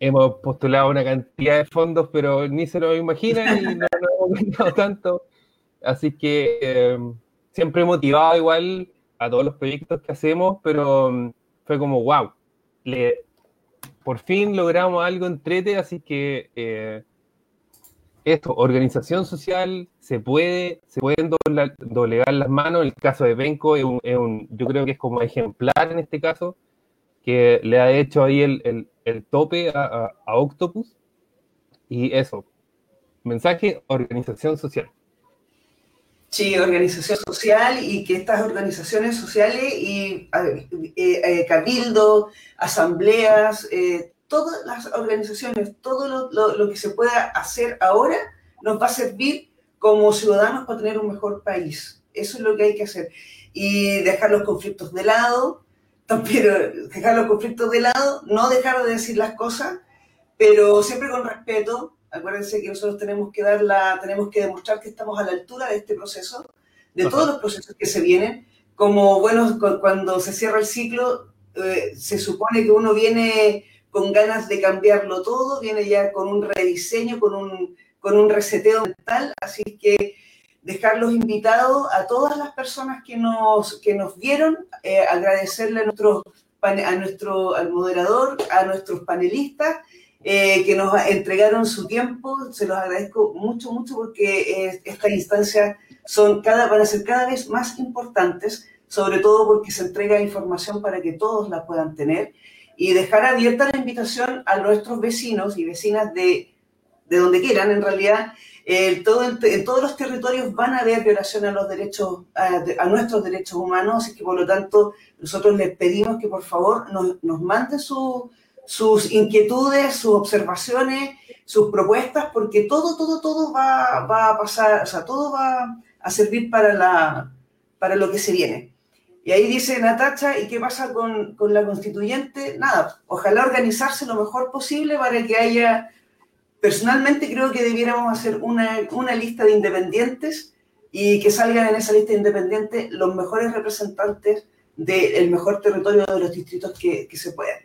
hemos postulado una cantidad de fondos, pero ni se lo imaginan y no, hemos ganado tanto. Así que eh, siempre motivado igual a todos los proyectos que hacemos, pero mm, fue como, wow, le, por fin logramos algo entrete, así que esto, organización social, se puede, se pueden doblegar las manos. El caso de Benco es un, yo creo que es como ejemplar en este caso, que le ha hecho ahí el, tope a, Octopus. Y eso, mensaje, organización social. Sí, organización social y que estas organizaciones sociales y eh, eh, cabildo, asambleas, eh, todas las organizaciones, todo lo, que se pueda hacer ahora nos va a servir como ciudadanos para tener un mejor país. Eso es lo que hay que hacer. Y dejar los conflictos de lado, *laughs* también dejar los conflictos de lado, no dejar de decir las cosas, pero siempre con respeto. Acuérdense que nosotros tenemos que dar la, tenemos que demostrar que estamos a la altura de este proceso, de todos los procesos que se vienen. Como bueno, cuando se cierra el ciclo, eh, se supone que uno viene con ganas de cambiarlo todo, viene ya con un rediseño, con un, con un reseteo mental, así que dejarlos invitados a todas las personas que nos, que nos vieron, eh, agradecerle a, nuestro, a nuestro al moderador, a nuestros panelistas, eh, que nos entregaron su tiempo, se los agradezco mucho, mucho porque eh, estas instancias son van a ser cada vez más importantes, sobre todo porque se entrega información para que todos la puedan tener y dejar abierta la invitación a nuestros vecinos y vecinas de, de donde quieran, en realidad, todo en todos los territorios van a haber violación a los derechos, a, nuestros derechos humanos, y que por lo tanto nosotros les pedimos que por favor nos, nos manden sus inquietudes, sus observaciones, sus propuestas, porque todo, todo, todo va, va, a pasar, o sea, todo va a servir para, la, para lo que se viene. Y ahí dice Natacha, ¿y qué pasa con, con la constituyente? Nada, ojalá organizarse lo mejor posible para que haya Personalmente creo que debiéramos hacer una, una lista de independientes y que salgan en esa lista de independientes los mejores representantes del mejor territorio de los distritos que, que, se puedan.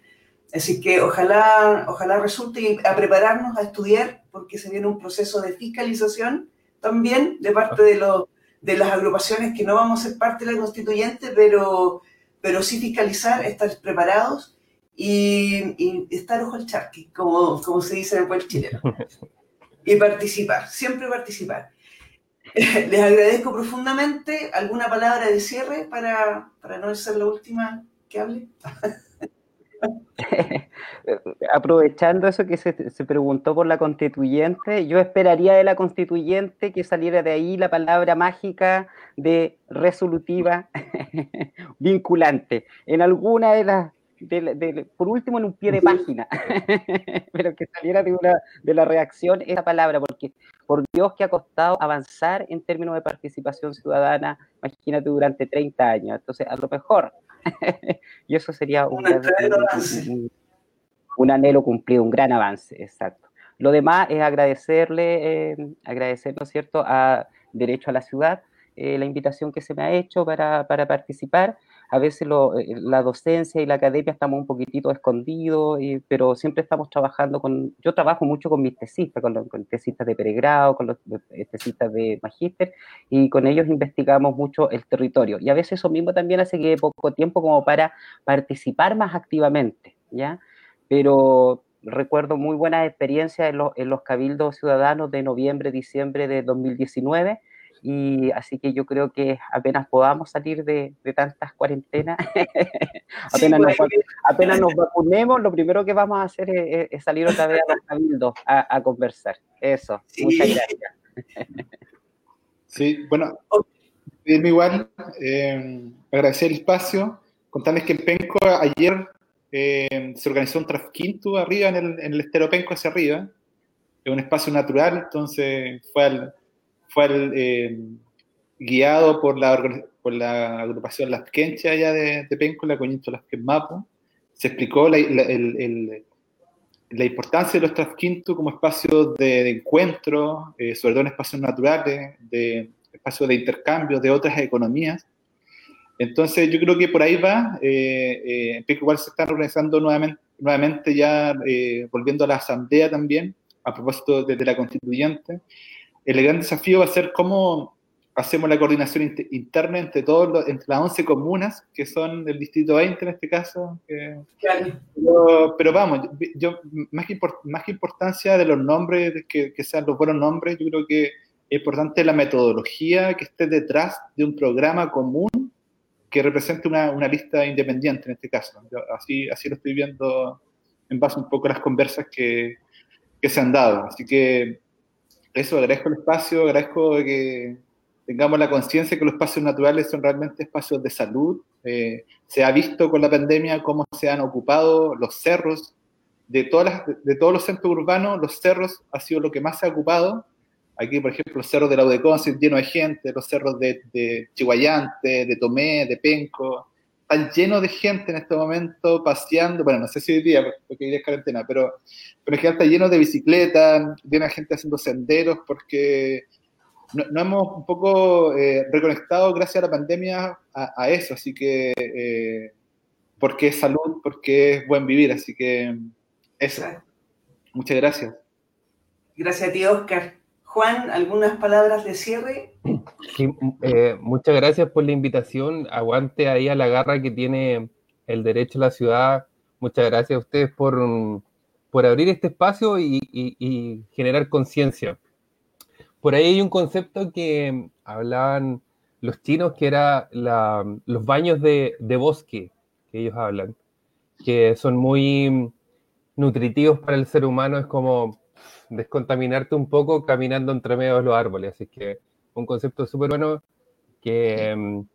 Así que ojalá, ojalá resulte a prepararnos a estudiar porque se viene un proceso de fiscalización también de parte de, los, de las agrupaciones que no vamos a ser parte de la constituyente, pero, pero sí fiscalizar, estar preparados y, estar ojo al charqui, como, como se dice en el pueblo chileno. *laughs* Y participar, siempre participar. *laughs* Les agradezco profundamente. ¿Alguna palabra de cierre para, para no ser la última que hable? *laughs* *laughs* Aprovechando eso que se, se, preguntó por la constituyente, yo esperaría de la constituyente que saliera de ahí la palabra mágica de resolutiva *laughs* vinculante. En alguna de las por último en un pie de página, *laughs* pero que saliera de, una, de la reacción esa palabra, porque por Dios que ha costado avanzar en términos de participación ciudadana, imagínate durante 30 años, entonces a lo mejor, *laughs* y eso sería un, un, anhelo cumplido, un gran avance, exacto. Lo demás es agradecerle, eh, agradecer, ¿no es cierto?, a Derecho a la Ciudad, eh, la invitación que se me ha hecho para, para participar a veces eh, la docencia y la academia estamos un poquitito escondidos, pero siempre estamos trabajando con, yo trabajo mucho con mis tesistas, con los tesistas de pregrado, con los eh, tesistas de magíster, y con ellos investigamos mucho el territorio. Y a veces eso mismo también hace que poco tiempo como para participar más activamente, ¿ya? Pero recuerdo muy buenas experiencias en, en los cabildos ciudadanos de noviembre, diciembre de 2019, y así que yo creo que apenas podamos salir de, de tantas cuarentenas, *laughs* apenas, nos, apenas, nos, vacunemos, lo primero que vamos a hacer es, salir otra vez a los cabildos a, a conversar. Eso, muchas gracias. sí, bueno, igual, eh, agradecer el espacio, contarles que en Penco ayer eh, se organizó un Trafquinto arriba, en el, en el estero Penco hacia arriba, es un espacio natural, entonces fue al fue eh, guiado por la, por la agrupación Las Quenchas allá de, de Péncula, Coñito Las Mapo. Se explicó la, la, importancia de los trasquintos como espacios de, encuentro, eh, sobre todo en espacios naturales, de espacios de intercambio de otras economías. Entonces yo creo que por ahí va, eh, eh en igual se están organizando nuevamente, nuevamente ya, volviendo a la asamblea también, a propósito de, de la constituyente, el gran desafío va a ser cómo hacemos la coordinación interna entre todos entre las 11 comunas que son del distrito 20 en este caso pero, vamos yo más que, más que importancia de los nombres que, que, sean los buenos nombres yo creo que es importante la metodología que esté detrás de un programa común que represente una, una lista independiente en este caso. Así así lo estoy viendo en base un poco a las conversas que, que se han dado. Así que eso, agradezco el espacio, agradezco que tengamos la conciencia que los espacios naturales son realmente espacios de salud. Eh, se ha visto con la pandemia cómo se han ocupado los cerros de, todas de, todos los centros urbanos, los cerros ha sido lo que más se ha ocupado. Aquí, por ejemplo, los cerros de la Udecon llenos de gente, los cerros de, de de Tomé, de Penco, están llenos de gente en este momento paseando, bueno, no sé si hoy día, porque hoy día es cuarentena, pero, pero en general está lleno de bicicletas, llena de gente haciendo senderos, porque no, hemos un poco eh, reconectado gracias a la pandemia a, eso, así que eh, porque es salud, porque es buen vivir. Así que eso. Muchas gracias. Gracias a ti, Oscar. Juan, ¿algunas palabras de cierre? Sí, eh, muchas gracias por la invitación. Aguante ahí a la garra que tiene el derecho a la ciudad. Muchas gracias a ustedes por, por abrir este espacio y, generar conciencia. Por ahí hay un concepto que hablaban los chinos, que era los baños de, de bosque, que ellos hablan, que son muy nutritivos para el ser humano. Es como descontaminarte un poco caminando entre medio de los árboles. Así que un concepto súper bueno que um,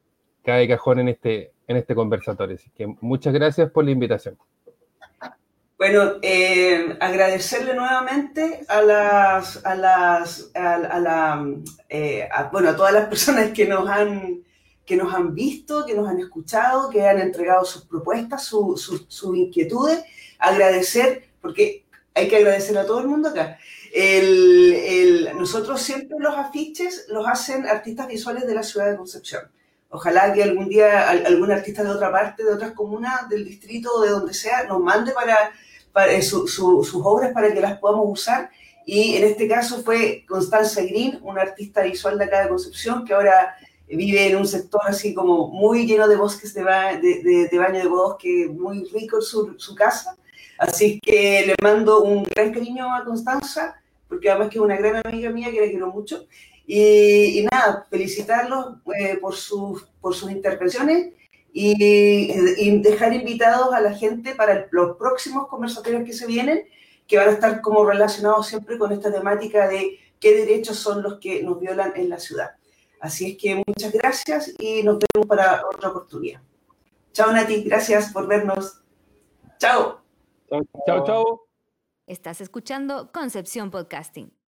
cae cajón en este, en este conversatorio. Así que muchas gracias por la invitación. Bueno, eh, agradecerle nuevamente a las, a las, a, la, eh, bueno, a todas las personas que nos han, que nos han visto, que nos han escuchado, que han entregado sus propuestas, sus inquietudes. Agradecer, porque hay que agradecer a todo el mundo acá. El, nosotros siempre los afiches los hacen artistas visuales de la ciudad de Concepción. Ojalá que algún día algún artista de otra parte, de otras comunas, del distrito o de donde sea, nos mande para, para eh, sus obras para que las podamos usar. Y en este caso fue Constanza Green, una artista visual de acá de Concepción, que ahora vive en un sector así como muy lleno de bosques de, de, de baño de bosque, muy rico su, su casa. Así que le mando un gran cariño a Constanza, porque además que es una gran amiga mía que la quiero mucho. Y, nada, felicitarlos eh, por, sus, por sus intervenciones y, dejar invitados a la gente para los próximos conversatorios que se vienen, que van a estar como relacionados siempre con esta temática de qué derechos son los que nos violan en la ciudad. Así es que muchas gracias y nos vemos para otra oportunidad. Chao Nati, gracias por vernos. Chao. Chao, chao. Estás escuchando Concepción Podcasting.